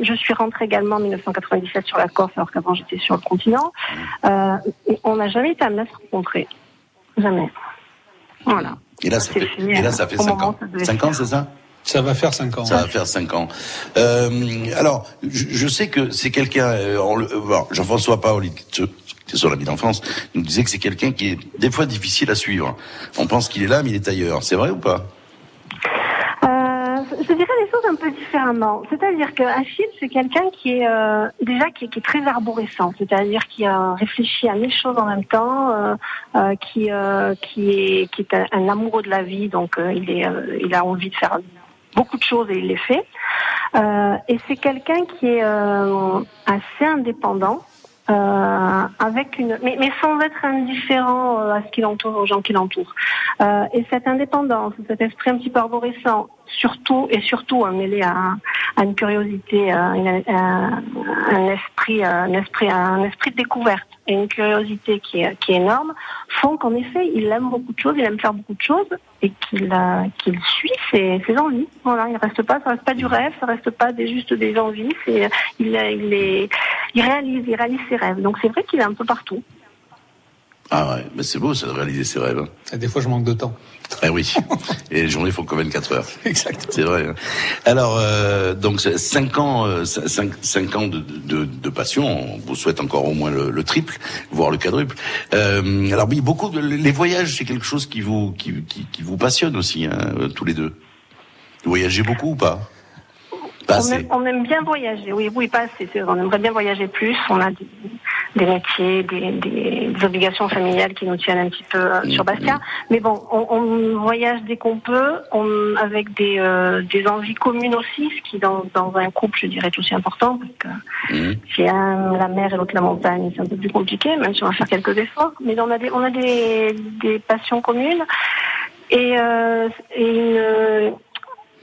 je suis rentrée également en 1997 sur la Corse alors qu'avant j'étais sur le continent. Euh, et on n'a jamais été amenés à se rencontrer. Jamais. Voilà. Et là, ça fait, fini, et là, hein. ça fait Au 5 moment ans. où ça devait 5 se ans, c'est ça? Ça va faire 5 ans. Ça va faire 5 ans. Euh, alors, je, je sais que c'est quelqu'un, euh, euh, Jean-François Paoli, qui est son ami d'enfance, nous disait que c'est quelqu'un qui est des fois difficile à suivre. On pense qu'il est là, mais il est ailleurs. C'est vrai ou pas? Euh, je dirais les choses un peu différemment. C'est-à-dire que Achille, c'est quelqu'un qui est euh, déjà qui est, très arborescent, c'est-à-dire qui a réfléchi à mille choses en même temps, euh, euh, qui euh, qui est qui est un, un amoureux de la vie, donc euh, il est euh, il a envie de faire beaucoup de choses et il les fait. Euh, et c'est quelqu'un qui est euh, assez indépendant. Euh, avec une, mais, mais sans être indifférent euh, à ce qui l'entoure, aux gens qui l'entourent. Euh, et cette indépendance, cet esprit un petit peu arborescent, surtout et surtout hein, mêlé à, à une curiosité, à une- à un esprit, un esprit, un esprit de découverte et une curiosité qui qui est énorme, font qu'en effet, il aime beaucoup de choses, il aime faire beaucoup de choses et qu'il qu'il suit ses, ses envies. Voilà, il reste pas, ça reste pas du rêve, ça reste pas des, juste des envies. C'est, il, il est, il réalise, il réalise ses rêves. Donc c'est vrai qu'il est un peu partout. Ah ouais, mais c'est beau ça de réaliser ses rêves. hein. Et des fois, je manque de temps. Ah oui. Et les journées font que 24 heures. Exact. C'est vrai. hein. Alors, euh, donc, 5 ans, euh, cinq, cinq ans de, de, de passion. On vous souhaite encore au moins le, le triple, voire le quadruple. Euh, alors oui, beaucoup de, les voyages, c'est quelque chose qui vous, qui, qui, qui vous passionne aussi, hein, euh, tous les deux. Vous voyagez beaucoup ou pas? Pas On aime, on aime bien voyager, oui, oui, pas assez. c'est On aimerait bien voyager plus. On a des, des métiers, des, des- des obligations familiales qui nous tiennent un petit peu euh, sur Bastia. Mais bon, on, on voyage dès qu'on peut, on, avec des, euh, des envies communes aussi, ce qui dans, dans un couple, je dirais, est aussi important, parce que si un la mer et l'autre la montagne, c'est un peu plus compliqué, même si on va faire quelques efforts. Mais on a des, on a des, des passions communes et, euh, et une,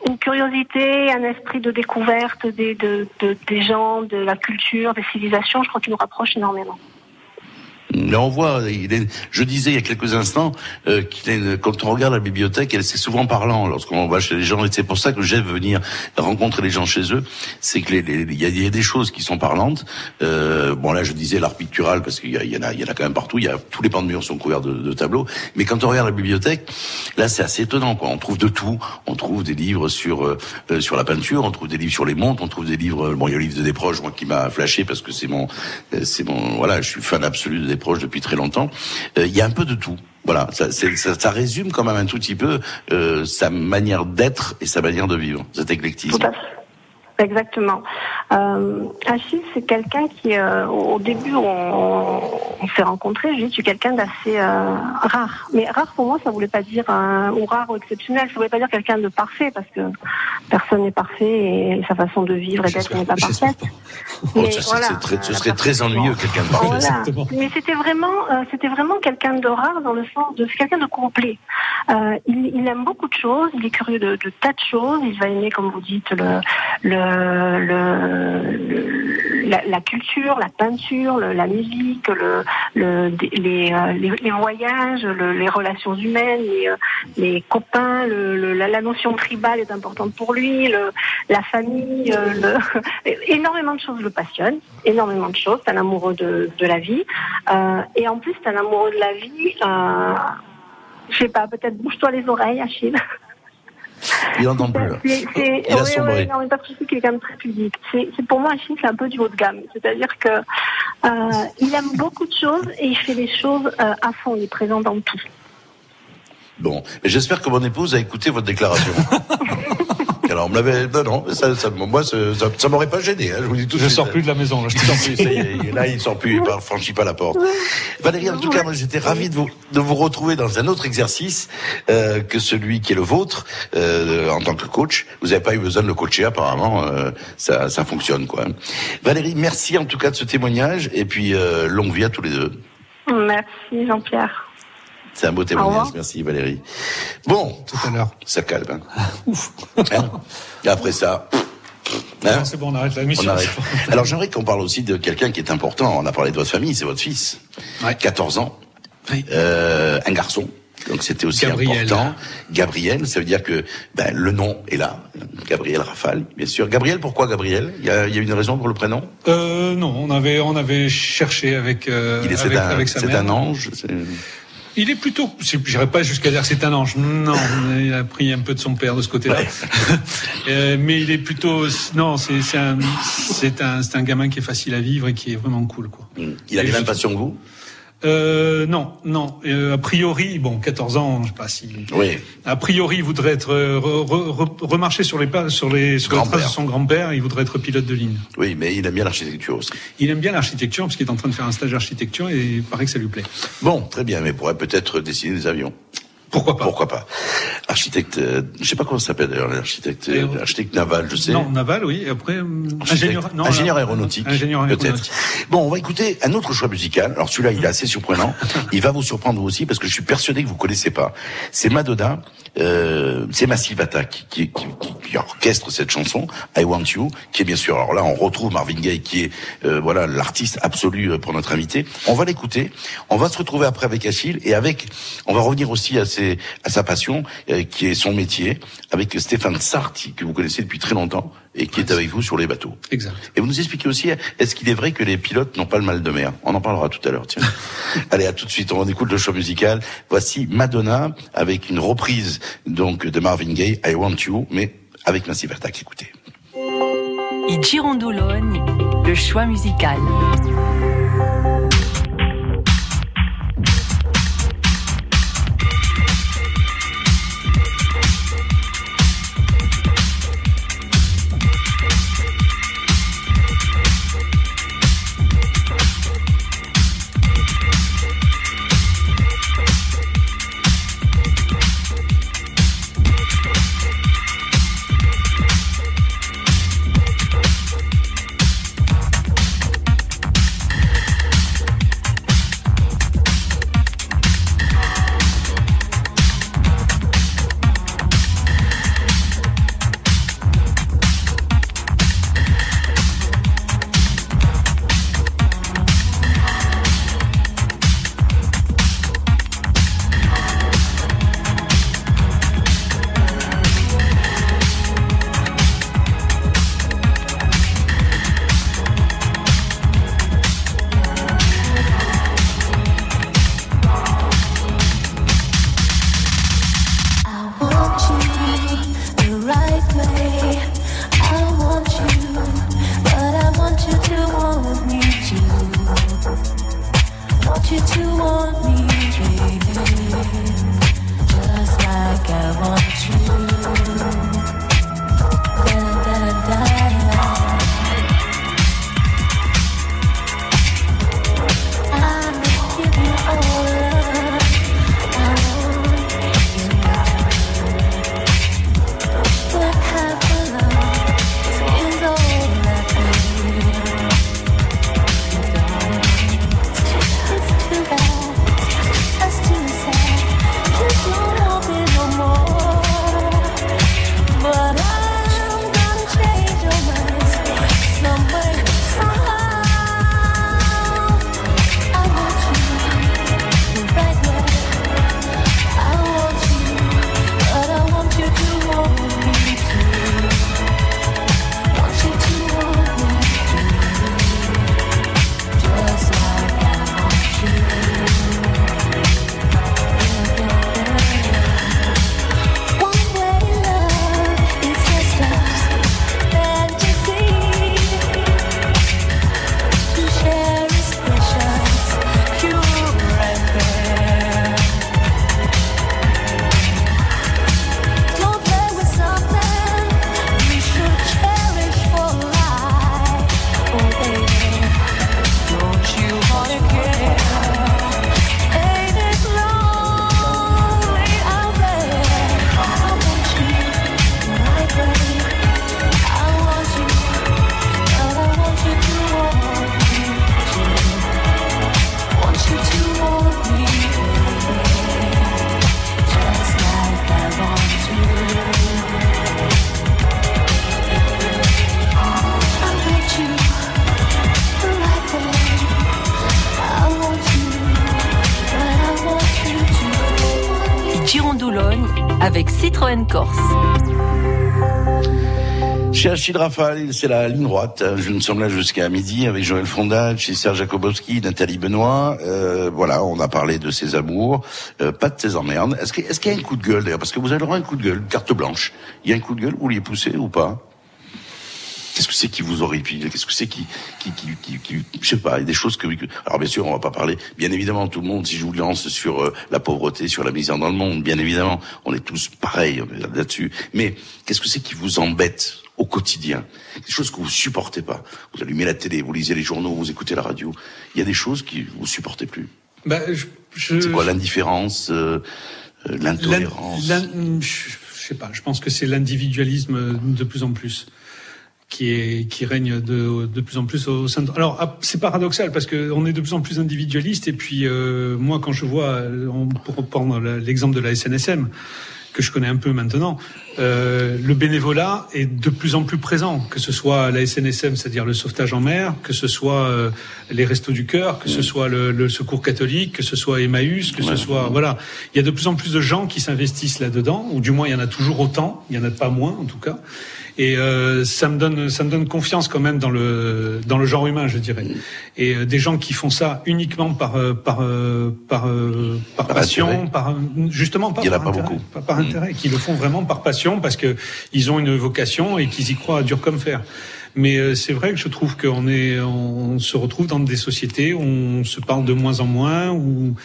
une curiosité, un esprit de découverte des, de, de- des gens, de la culture, des civilisations, je crois qui nous rapproche énormément. Mais on voit, il est, je disais il y a quelques instants euh, qu'il est, quand on regarde la bibliothèque, elle c'est souvent parlant lorsqu'on va chez les gens. Et c'est pour ça que j'aime venir rencontrer les gens chez eux. C'est que il y, y a des choses qui sont parlantes. Euh, bon là, je disais l'art pictural parce qu'il y, y en a, y en a quand même partout. Il y a tous les pans de murs sont couverts de, de tableaux. Mais quand on regarde la bibliothèque, là c'est assez étonnant. Quoi. On trouve de tout. On trouve des livres sur euh, euh, sur la peinture, on trouve des livres sur les montres, on trouve des livres. Bon, il y a le livre de Desproges, moi qui m'a flashé parce que c'est mon, euh, c'est mon, voilà, je suis fan absolu Desproges depuis très longtemps. Euh, Il y a un peu de tout. Voilà, ça, ça, ça résume quand même un tout petit peu euh, sa manière d'être et sa manière de vivre, cet éclectisme. Exactement. Euh, Achille, c'est quelqu'un qui, euh, au début, on, on s'est rencontrés, je dis, tu es quelqu'un d'assez euh, rare. Mais rare pour moi, ça voulait pas dire, euh, ou rare ou exceptionnel, ça voulait pas dire quelqu'un de parfait, parce que personne n'est parfait et sa façon de vivre et d'être n'est pas parfaite. Oh, Mais voilà, très- ce serait très ennuyeux quelqu'un de parfait. voilà. Mais c'était vraiment, euh, c'était vraiment quelqu'un de rare dans le sens de, c'est quelqu'un de complet. Euh, il, il aime beaucoup de choses, il est curieux de, de tas de choses. Il va aimer, comme vous dites, le, le, le, le- la, culture, la peinture, la musique, euh, les, voyages, le- les relations humaines, les, euh, copains. La, notion tribale est importante pour lui. La famille, euh, le, énormément de choses le passionnent, énormément de choses. C'est un amoureux de, la vie, Euh, et en plus c'est un amoureux de la vie. Euh, je sais pas, peut-être bouge-toi les oreilles, Achille. Il n'entend plus. là. C'est, c'est, Il a sombré. non, est quand même très pudique. C'est, c'est pour moi, Achille, c'est un peu du haut de gamme. C'est-à-dire que euh, il aime beaucoup de choses et il fait les choses euh, à fond. Il est présent dans tout. Bon, j'espère que mon épouse a écouté votre déclaration. Alors, on me l'avait, non, non, ça, ça, moi, ça, ça, m'aurait pas gêné, hein, je vous dis tout Je suite. sors plus de la maison, là, je te sors plus, ça y est, il est là, il sort plus, il ne franchit pas la porte. Valérie, en tout cas, moi, j'étais ravi de vous, de vous retrouver dans un autre exercice, euh, que celui qui est le vôtre, euh, en tant que coach. Vous n'avez pas eu besoin de le coacher, apparemment, euh, ça, ça fonctionne, quoi. Valérie, merci en tout cas de ce témoignage, et puis, euh, longue vie à tous les deux. Merci, Jean-Pierre. C'est un beau Au témoignage, merci Valérie. Bon, tout à l'heure, ça calme. Hein. Ouf. Et après ça, hein C'est bon, on arrête la mission. on arrête. Alors j'aimerais qu'on parle aussi de quelqu'un qui est important. On a parlé de votre famille, c'est votre fils, 14 ans, Euh, un garçon. Donc c'était aussi Gabriel. important. Gabriel, ça veut dire que ben, le nom est là. Gabriel Rafale, bien sûr. Gabriel, pourquoi Gabriel? Il y, a, il y a une raison pour le prénom? Euh, non, on avait, on avait cherché avec, euh, Il est- c'est avec, un- avec sa c'est mère. un ange. Il est plutôt, j'irais pas jusqu'à dire que c'est un ange. Non, il a pris un peu de son père de ce côté-là. Euh, mais il est plutôt, non, c'est un, un, un gamin qui est facile à vivre et qui est vraiment cool, quoi. Il a les mêmes passions que vous? Euh, non, non. Euh, a priori, bon, 14 ans, je sais pas si. Oui. A priori, il voudrait être euh, re- re- re- remarcher sur les pas, sur les, sur les traces de son grand-père. Il voudrait être pilote de ligne. Oui, mais il aime bien l'architecture aussi. Il aime bien l'architecture parce qu'il est en train de faire un stage d'architecture et il paraît que ça lui plaît. Bon, très bien, mais pourrait peut-être dessiner des avions. Pourquoi pas Pourquoi pas Architecte, euh, je sais pas comment ça s'appelle d'ailleurs, l'architecte, euh, architecte naval, je sais. Non, naval, oui. Après, euh, ingénieur, non, ingénieur là- aéronautique, Ingénieur peut-être. Bon, on va écouter un autre choix musical. Alors celui-là, il est assez surprenant. Il va vous surprendre aussi parce que je suis persuadé que vous connaissez pas. C'est Madonna, euh, c'est Massive qui, qui, qui- qui orchestre cette chanson I Want You, qui est bien sûr. Alors là, on retrouve Marvin Gaye qui est euh, voilà l'artiste absolu euh, pour notre invité. On va l'écouter. On va se retrouver après avec Achille et avec. On va revenir aussi à ses à sa passion euh, qui est son métier avec Stéphane Sarti que vous connaissez depuis très longtemps et qui est avec vous sur les bateaux. Exact. Et vous nous expliquez aussi, est-ce qu'il est vrai que les pilotes n'ont pas le mal de mer? On en parlera tout à l'heure, tiens. Allez, à tout de suite, on écoute le show musical. Voici Madonna avec une reprise donc de Marvin Gaye, I Want You, mais avec Massive Attack, écoutez. I Girondoloni, le choix musical. C'est la ligne droite. Nous sommes là jusqu'à midi avec Joël Fondal, chez Serge Jakobowski, Nathalie Benoît. Euh, voilà, on a parlé de ses amours, euh, pas de ses emmerdes. Est-ce qu'il est y a un coup de gueule d'ailleurs? Parce que vous avez le droit à un coup de gueule, carte blanche. Il y a un coup de gueule, vous l'y poussé ou pas? Qu'est-ce que c'est qui vous horripile Qu'est-ce que c'est qui, qui, qui, qui, je sais pas, il y a des choses que, alors bien sûr, on va pas parler, bien évidemment, tout le monde, si je vous lance sur euh, la pauvreté, sur la misère dans le monde, bien évidemment, on est tous pareils là-dessus. Mais qu'est-ce que c'est qui vous embête? Quotidien Des choses que vous supportez pas. Vous allumez la télé, vous lisez les journaux, vous écoutez la radio. Il y a des choses qui vous supportez plus. Bah, je, je- C'est quoi l'indifférence, euh, euh, l'intolérance? L'in- l'in- je sais pas, je pense que c'est l'individualisme de plus en plus qui est qui règne de, de plus en plus au sein de... Alors ah, c'est paradoxal parce que on est de plus en plus individualiste et puis euh, moi quand je vois euh, on- pour reprendre la- l'exemple de la SNSM que je connais un peu maintenant, euh, le bénévolat est de plus en plus présent, que ce soit la SNSM, c'est-à-dire le sauvetage en mer, que ce soit euh, les restos du cœur, que ce soit le, le secours catholique, que ce soit Emmaüs, que ce soit voilà, il y a de plus en plus de gens qui s'investissent là-dedans, ou du moins il y en a toujours autant, il y en a pas moins en tout cas. Et euh, ça me donne ça me donne confiance quand même dans le dans le genre humain, je dirais. Et euh, des gens qui font ça uniquement par euh, par euh, par euh, par, Par passion, intérêt. par justement pas Il y en a par pas intérêt, beaucoup. pas par intérêt, qui le font vraiment par passion parce que ils ont une vocation et qu'ils y croient à dur comme fer. Mais c'est vrai que je trouve qu'on est on se retrouve dans des sociétés où on se parle de moins en moins où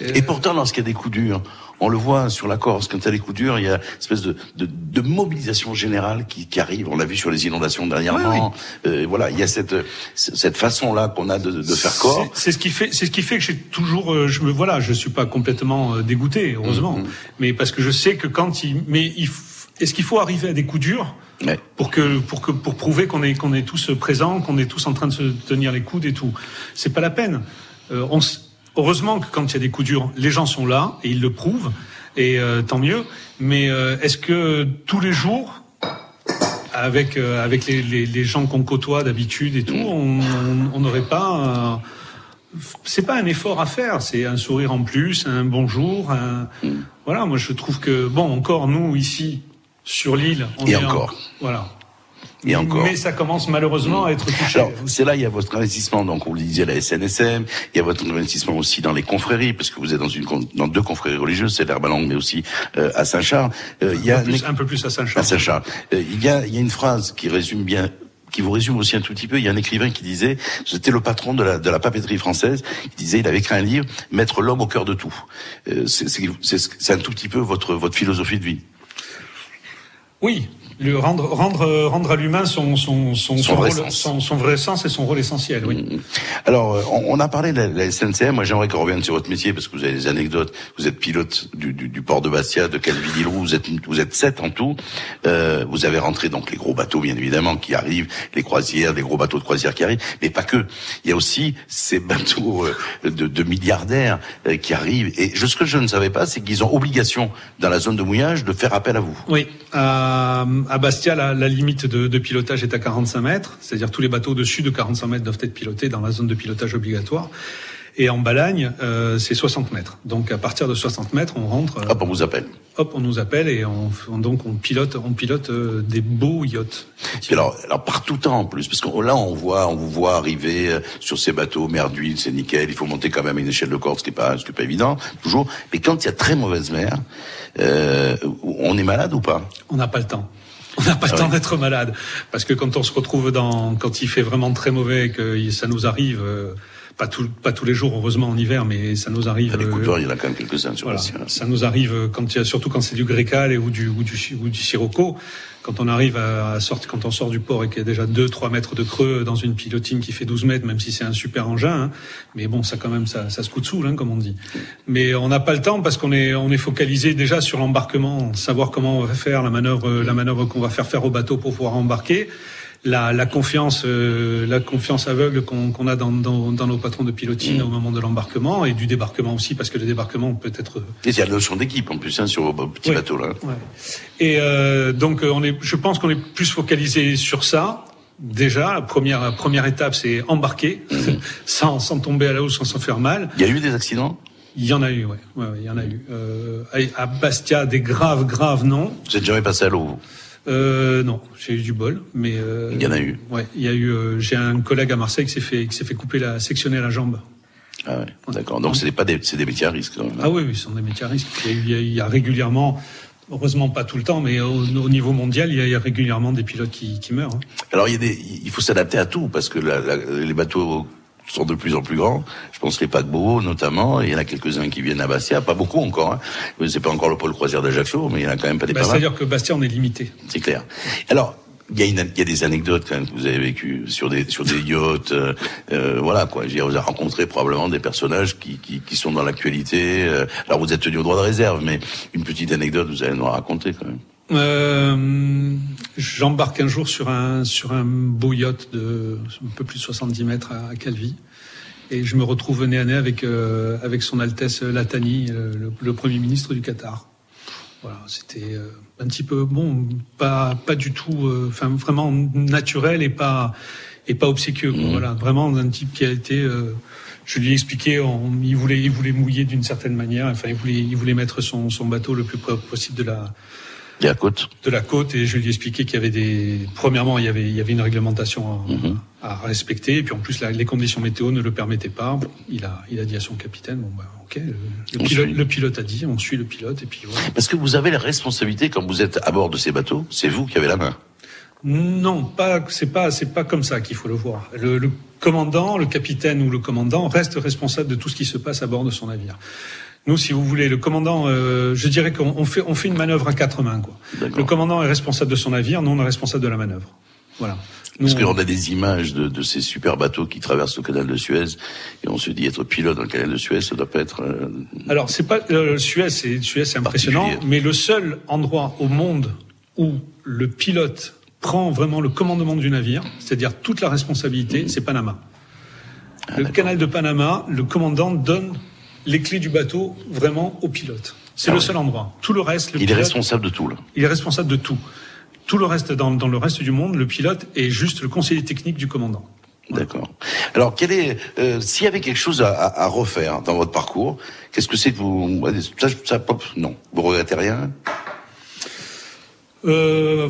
Et pourtant, lorsqu'il y a des coups durs, on le voit sur la Corse, quand il y a des coups durs, il y a une espèce de, de, de mobilisation générale qui, qui arrive. On l'a vu sur les inondations dernièrement. Euh, voilà, il y a cette, cette façon-là qu'on a de, de faire corps. C'est ce qui fait, c'est ce qui fait que j'ai toujours, euh, je me voilà, je suis pas complètement euh, dégoûté, heureusement, Mhm. mais parce que je sais que quand il, mais il, est-ce qu'il faut arriver à des coups durs pour que, pour que, pour prouver qu'on est, qu'on est tous présents, qu'on est tous en train de se tenir les coudes et tout, c'est pas la peine. Euh, on, heureusement que quand il y a des coups durs, les gens sont là et ils le prouvent, et euh, tant mieux. Mais euh, est-ce que tous les jours, avec euh, avec les, les, les gens qu'on côtoie d'habitude et tout, on n'aurait pas. euh, c'est pas un effort à faire, c'est un sourire en plus, un bonjour. Un... Voilà, moi je trouve que bon, encore nous ici sur l'île, on Et est encore. en- voilà. Et encore. Mais ça commence malheureusement à être touché. Alors, c'est là, il y a votre investissement, donc on le disait, la SNSM, il y a votre investissement aussi dans les confréries, parce que vous êtes dans une dans deux confréries religieuses, c'est l'Herbalang, mais aussi euh, à Saint-Charles. Euh, il y a un, peu plus, un peu plus à Saint-Charles. à Saint-Charles. Euh, il, y a, il y a une phrase qui résume bien qui vous résume aussi un tout petit peu. Il y a un écrivain qui disait, c'était le patron de la, de la papeterie française, il disait, il avait écrit un livre, Mettre l'homme au cœur de tout. Euh, c'est- c'est c'est- c'est un tout petit peu votre, votre philosophie de vie. Oui, le rendre rendre euh, rendre à l'humain son son son, Son vrai rôle, sens. son, son vrai sens et son rôle essentiel. Oui. Alors, euh, on, on a parlé de la, la SNCM. Moi, j'aimerais qu'on revienne sur votre métier parce que vous avez des anecdotes. Vous êtes pilote du, du, du port de Bastia, de Calvi-Lilroux. Vous êtes, vous êtes sept en tout. Euh, vous avez rentré donc les gros bateaux, bien évidemment, qui arrivent, les croisières, les gros bateaux de croisière qui arrivent. Mais pas que. Il y a aussi ces bateaux euh, de, de milliardaires euh, qui arrivent. Et ce que je ne savais pas, c'est qu'ils ont obligation dans la zone de mouillage de faire appel à vous. Oui, à, à Bastia, la, la limite de, de pilotage est à 45 mètres, c'est-à-dire tous les bateaux au-dessus de 45 mètres doivent être pilotés dans la zone de pilotage obligatoire. Et en Balagne, euh, c'est 60 mètres. Donc à partir de 60 mètres, on rentre. euh, Hop, on vous appelle. hop, on nous appelle et on, on- donc on pilote, on pilote euh, des beaux yachts. Alors, alors par tout temps en plus, parce que là on voit, on vous voit arriver euh, sur ces bateaux, mer d'huile, c'est nickel. Il faut monter quand même une échelle de corde, ce qui est pas, ce qui est pas évident toujours. Mais quand il y a très mauvaise mer, euh, on est malade ou pas? On n'a pas le temps. On n'a pas le Ah temps d'être malade. Parce que quand on se retrouve dans, quand il fait vraiment très mauvais, et que ça nous arrive, euh, pas tout, pas tous les jours heureusement en hiver, mais ça nous arrive. Les euh, vent, il y en a quand même quelques-uns sur Voilà, Bastia. ça nous arrive quand surtout quand c'est du grécal et ou du ou du ou du sirocco. Quand on arrive à, à sortir, quand on sort du port et qu'il y a déjà 2-3 mètres de creux dans une pilotine qui fait 12 mètres, même si c'est un super engin, hein, mais bon, ça quand même, ça, ça se coûte sous, hein, comme on dit. Mais on n'a pas le temps parce qu'on est on est focalisé déjà sur l'embarquement, savoir comment on va faire la manœuvre, la manœuvre qu'on va faire faire au bateau pour pouvoir embarquer. La, la confiance, euh, la confiance aveugle qu'on qu'on a dans, dans, dans nos patrons de pilotine au moment de l'embarquement et du débarquement aussi, parce que le débarquement peut être Et il y a la notion d'équipe en plus hein, sur vos petits bateaux là. Ouais. Et euh, donc, euh, on est, je pense qu'on est plus focalisé sur ça. Déjà, la première, la première étape, c'est embarquer, sans, sans tomber à la hausse, sans s'en faire mal. Il y a eu des accidents? Il y en a eu, ouais. ouais, ouais, il y en a eu. Euh, à Bastia, des graves, graves, non. Vous êtes jamais passé à l'eau, Euh, non, j'ai eu du bol, mais euh, Il y en a eu. Ouais, il y a eu. euh, j'ai un collègue à Marseille qui s'est fait, qui s'est fait couper la, sectionner la jambe. Ah ouais, d'accord. Donc c'est pas des, c'est des métiers à risque. quand même. Ah oui, oui, ce sont des métiers à risque. Il y a, eu- il y a- il y a régulièrement, heureusement pas tout le temps, mais au, au niveau mondial, il y, a, il y a régulièrement des pilotes qui, qui meurent. hein. Alors il y a des, il faut s'adapter à tout parce que la- la- les bateaux sont de plus en plus grands. Je pense les paquebots notamment. Il y en a quelques-uns qui viennent à Bastia, pas beaucoup encore. Hein. C'est pas encore le pôle croisière d'Ajaccio, mais il y en a quand même pas des Bah. C'est-à-dire que Bastia, on est limité. C'est clair. Alors, il y, a une- il y a des anecdotes quand même que vous avez vécues sur des sur des yachts, euh, euh, voilà quoi. Je veux dire, vous avez rencontré probablement des personnages qui qui, qui sont dans l'actualité. euh, alors vous êtes tenu au droit de réserve, mais une petite anecdote vous allez nous raconter quand même. Euh, J'embarque un jour sur un sur un beau yacht de un peu plus de 70 mètres à, à Calvi. Et je me retrouve nez à nez avec, euh, avec son Altesse Latani, euh, le, le Premier ministre du Qatar. Voilà, c'était euh, un petit peu bon, pas pas du tout, euh, enfin vraiment naturel et pas et pas obséquieux. quoi. Voilà, vraiment un type qui a été. euh, je lui ai expliqué, on- il voulait il voulait mouiller d'une certaine manière. Enfin, il voulait il voulait mettre son son bateau le plus près possible de la de la côte. De la côte et je lui ai expliqué qu'il y avait des. Premièrement, il y avait il y avait une réglementation à, Mhm. à respecter et puis en plus la- les conditions météo ne le permettaient pas. Il a il a dit à son capitaine bon bah ok le, pilote, le pilote a dit on suit le pilote et puis voilà. Parce que vous avez la responsabilité quand vous êtes à bord de ces bateaux, c'est vous qui avez la main. Non, pas c'est pas c'est pas comme ça qu'il faut le voir. Le, le commandant, le capitaine ou le commandant reste responsable de tout ce qui se passe à bord de son navire. Nous, si vous voulez, le commandant, euh, je dirais qu'on on fait on fait une manœuvre à quatre mains quoi. Le commandant est responsable de son navire, nous on est responsable de la manœuvre. Voilà. Parce qu'on a des images de, de ces super bateaux qui traversent le canal de Suez et on se dit être pilote dans le canal de Suez, ça doit pas être. euh, Alors c'est pas euh, Suez, c'est Suez, c'est impressionnant, mais le seul endroit au monde où le pilote prend vraiment le commandement du navire, c'est-à-dire toute la responsabilité, c'est Panama. le canal de Panama, le commandant donne les clés du bateau vraiment au pilote. C'est Ah le ouais. seul endroit. Tout le reste, le Il est pilote, responsable de tout là. il est responsable de tout. Tout le reste, dans, dans le reste du monde, le pilote est juste le conseiller technique du commandant. D'accord. Alors, quel est, euh, s'il y avait quelque chose à, à- à refaire dans votre parcours, qu'est-ce que c'est que vous, ça, ça, hop, non, vous regrettez rien? Euh,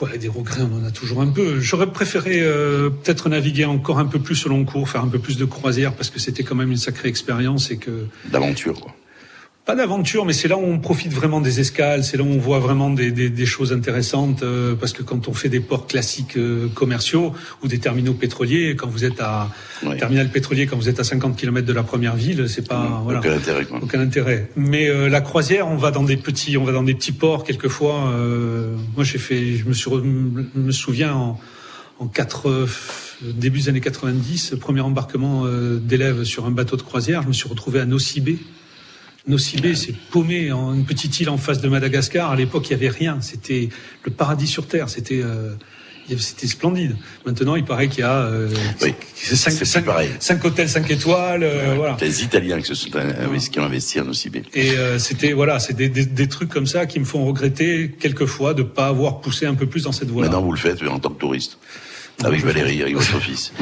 ouais, des regrets, on en a toujours un peu. J'aurais préféré euh, peut-être naviguer encore un peu plus au long cours, faire un peu plus de croisière, parce que c'était quand même une sacrée expérience et que D'aventure, quoi. Pas d'aventure, mais c'est là où on profite vraiment des escales, c'est là où on voit vraiment des, des, des choses intéressantes, euh, parce que quand on fait des ports classiques euh, commerciaux ou des terminaux pétroliers, quand vous êtes à terminal pétrolier, quand vous êtes à 50 km de la première ville, c'est pas voilà. Aucun intérêt, quoi. Aucun intérêt. Mais euh, la croisière, on va dans des petits, on va dans des petits ports quelquefois. euh, moi, j'ai fait, je me suis, me souviens en, en quatre, euh, début des années 90, premier embarquement euh, d'élèves sur un bateau de croisière, je me suis retrouvé à Nocibé. Nocibé, c'est paumé en une petite île en face de Madagascar. À l'époque, il y avait rien. C'était le paradis sur terre. C'était euh, c'était splendide. Maintenant, il paraît qu'il y a euh, cinq, cinq- cinq hôtels, cinq étoiles. euh, voilà. Les Italiens qui se sont investis, qui ont investi en Nocibé. Et euh, c'était voilà, c'est des, des, des trucs comme ça qui me font regretter quelquefois de pas avoir poussé un peu plus dans cette voie-là. Maintenant, vous le faites en tant que touriste. Avec Valérie, avec votre fils.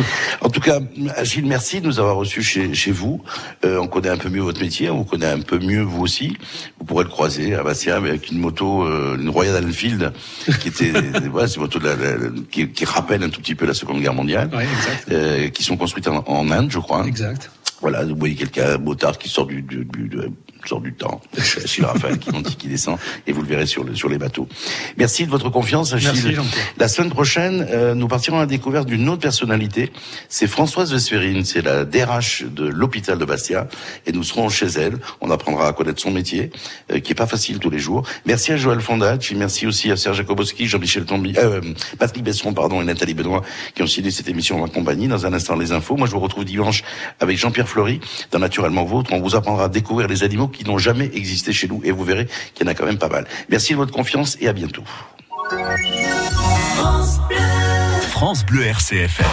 En tout cas, Achille, merci de nous avoir reçus chez, chez vous. Euh, on connaît un peu mieux votre métier, on vous connaît un peu mieux vous aussi. Vous pourrez le croiser à Bastia avec une moto, euh, une Royal Enfield, qui était, voilà, c'est une moto de la- la- qui, qui rappelle un tout petit peu la Seconde Guerre mondiale, euh, qui sont construites en, en Inde, je crois. Exact. Voilà, vous voyez quelqu'un, motard, qui sort du, du, du- de- sort du temps. Achille Raphaël qui monte, qui descend, et vous le verrez sur, le, sur les bateaux. Merci de votre confiance, Achille. Merci. La semaine prochaine, euh, nous partirons à la découverte d'une autre personnalité. C'est Françoise Vesperine, c'est la DRH de l'hôpital de Bastia, et nous serons chez elle. On apprendra à connaître son métier, euh, qui est pas facile tous les jours. Merci à Joël Fondacci, merci aussi à Serge Jakobowski, Jean-Michel Tombi, euh, Patrick Besseron, pardon, et Nathalie Benoît, qui ont signé cette émission en ma compagnie. Dans un instant, les infos. Moi, je vous retrouve dimanche avec Jean-Pierre Fleury, dans Naturellement Vôtre. On vous apprendra à découvrir les animaux qui n'ont jamais existé chez nous, et vous verrez qu'il y en a quand même pas mal. Merci de votre confiance, et à bientôt. France Bleu RCFM.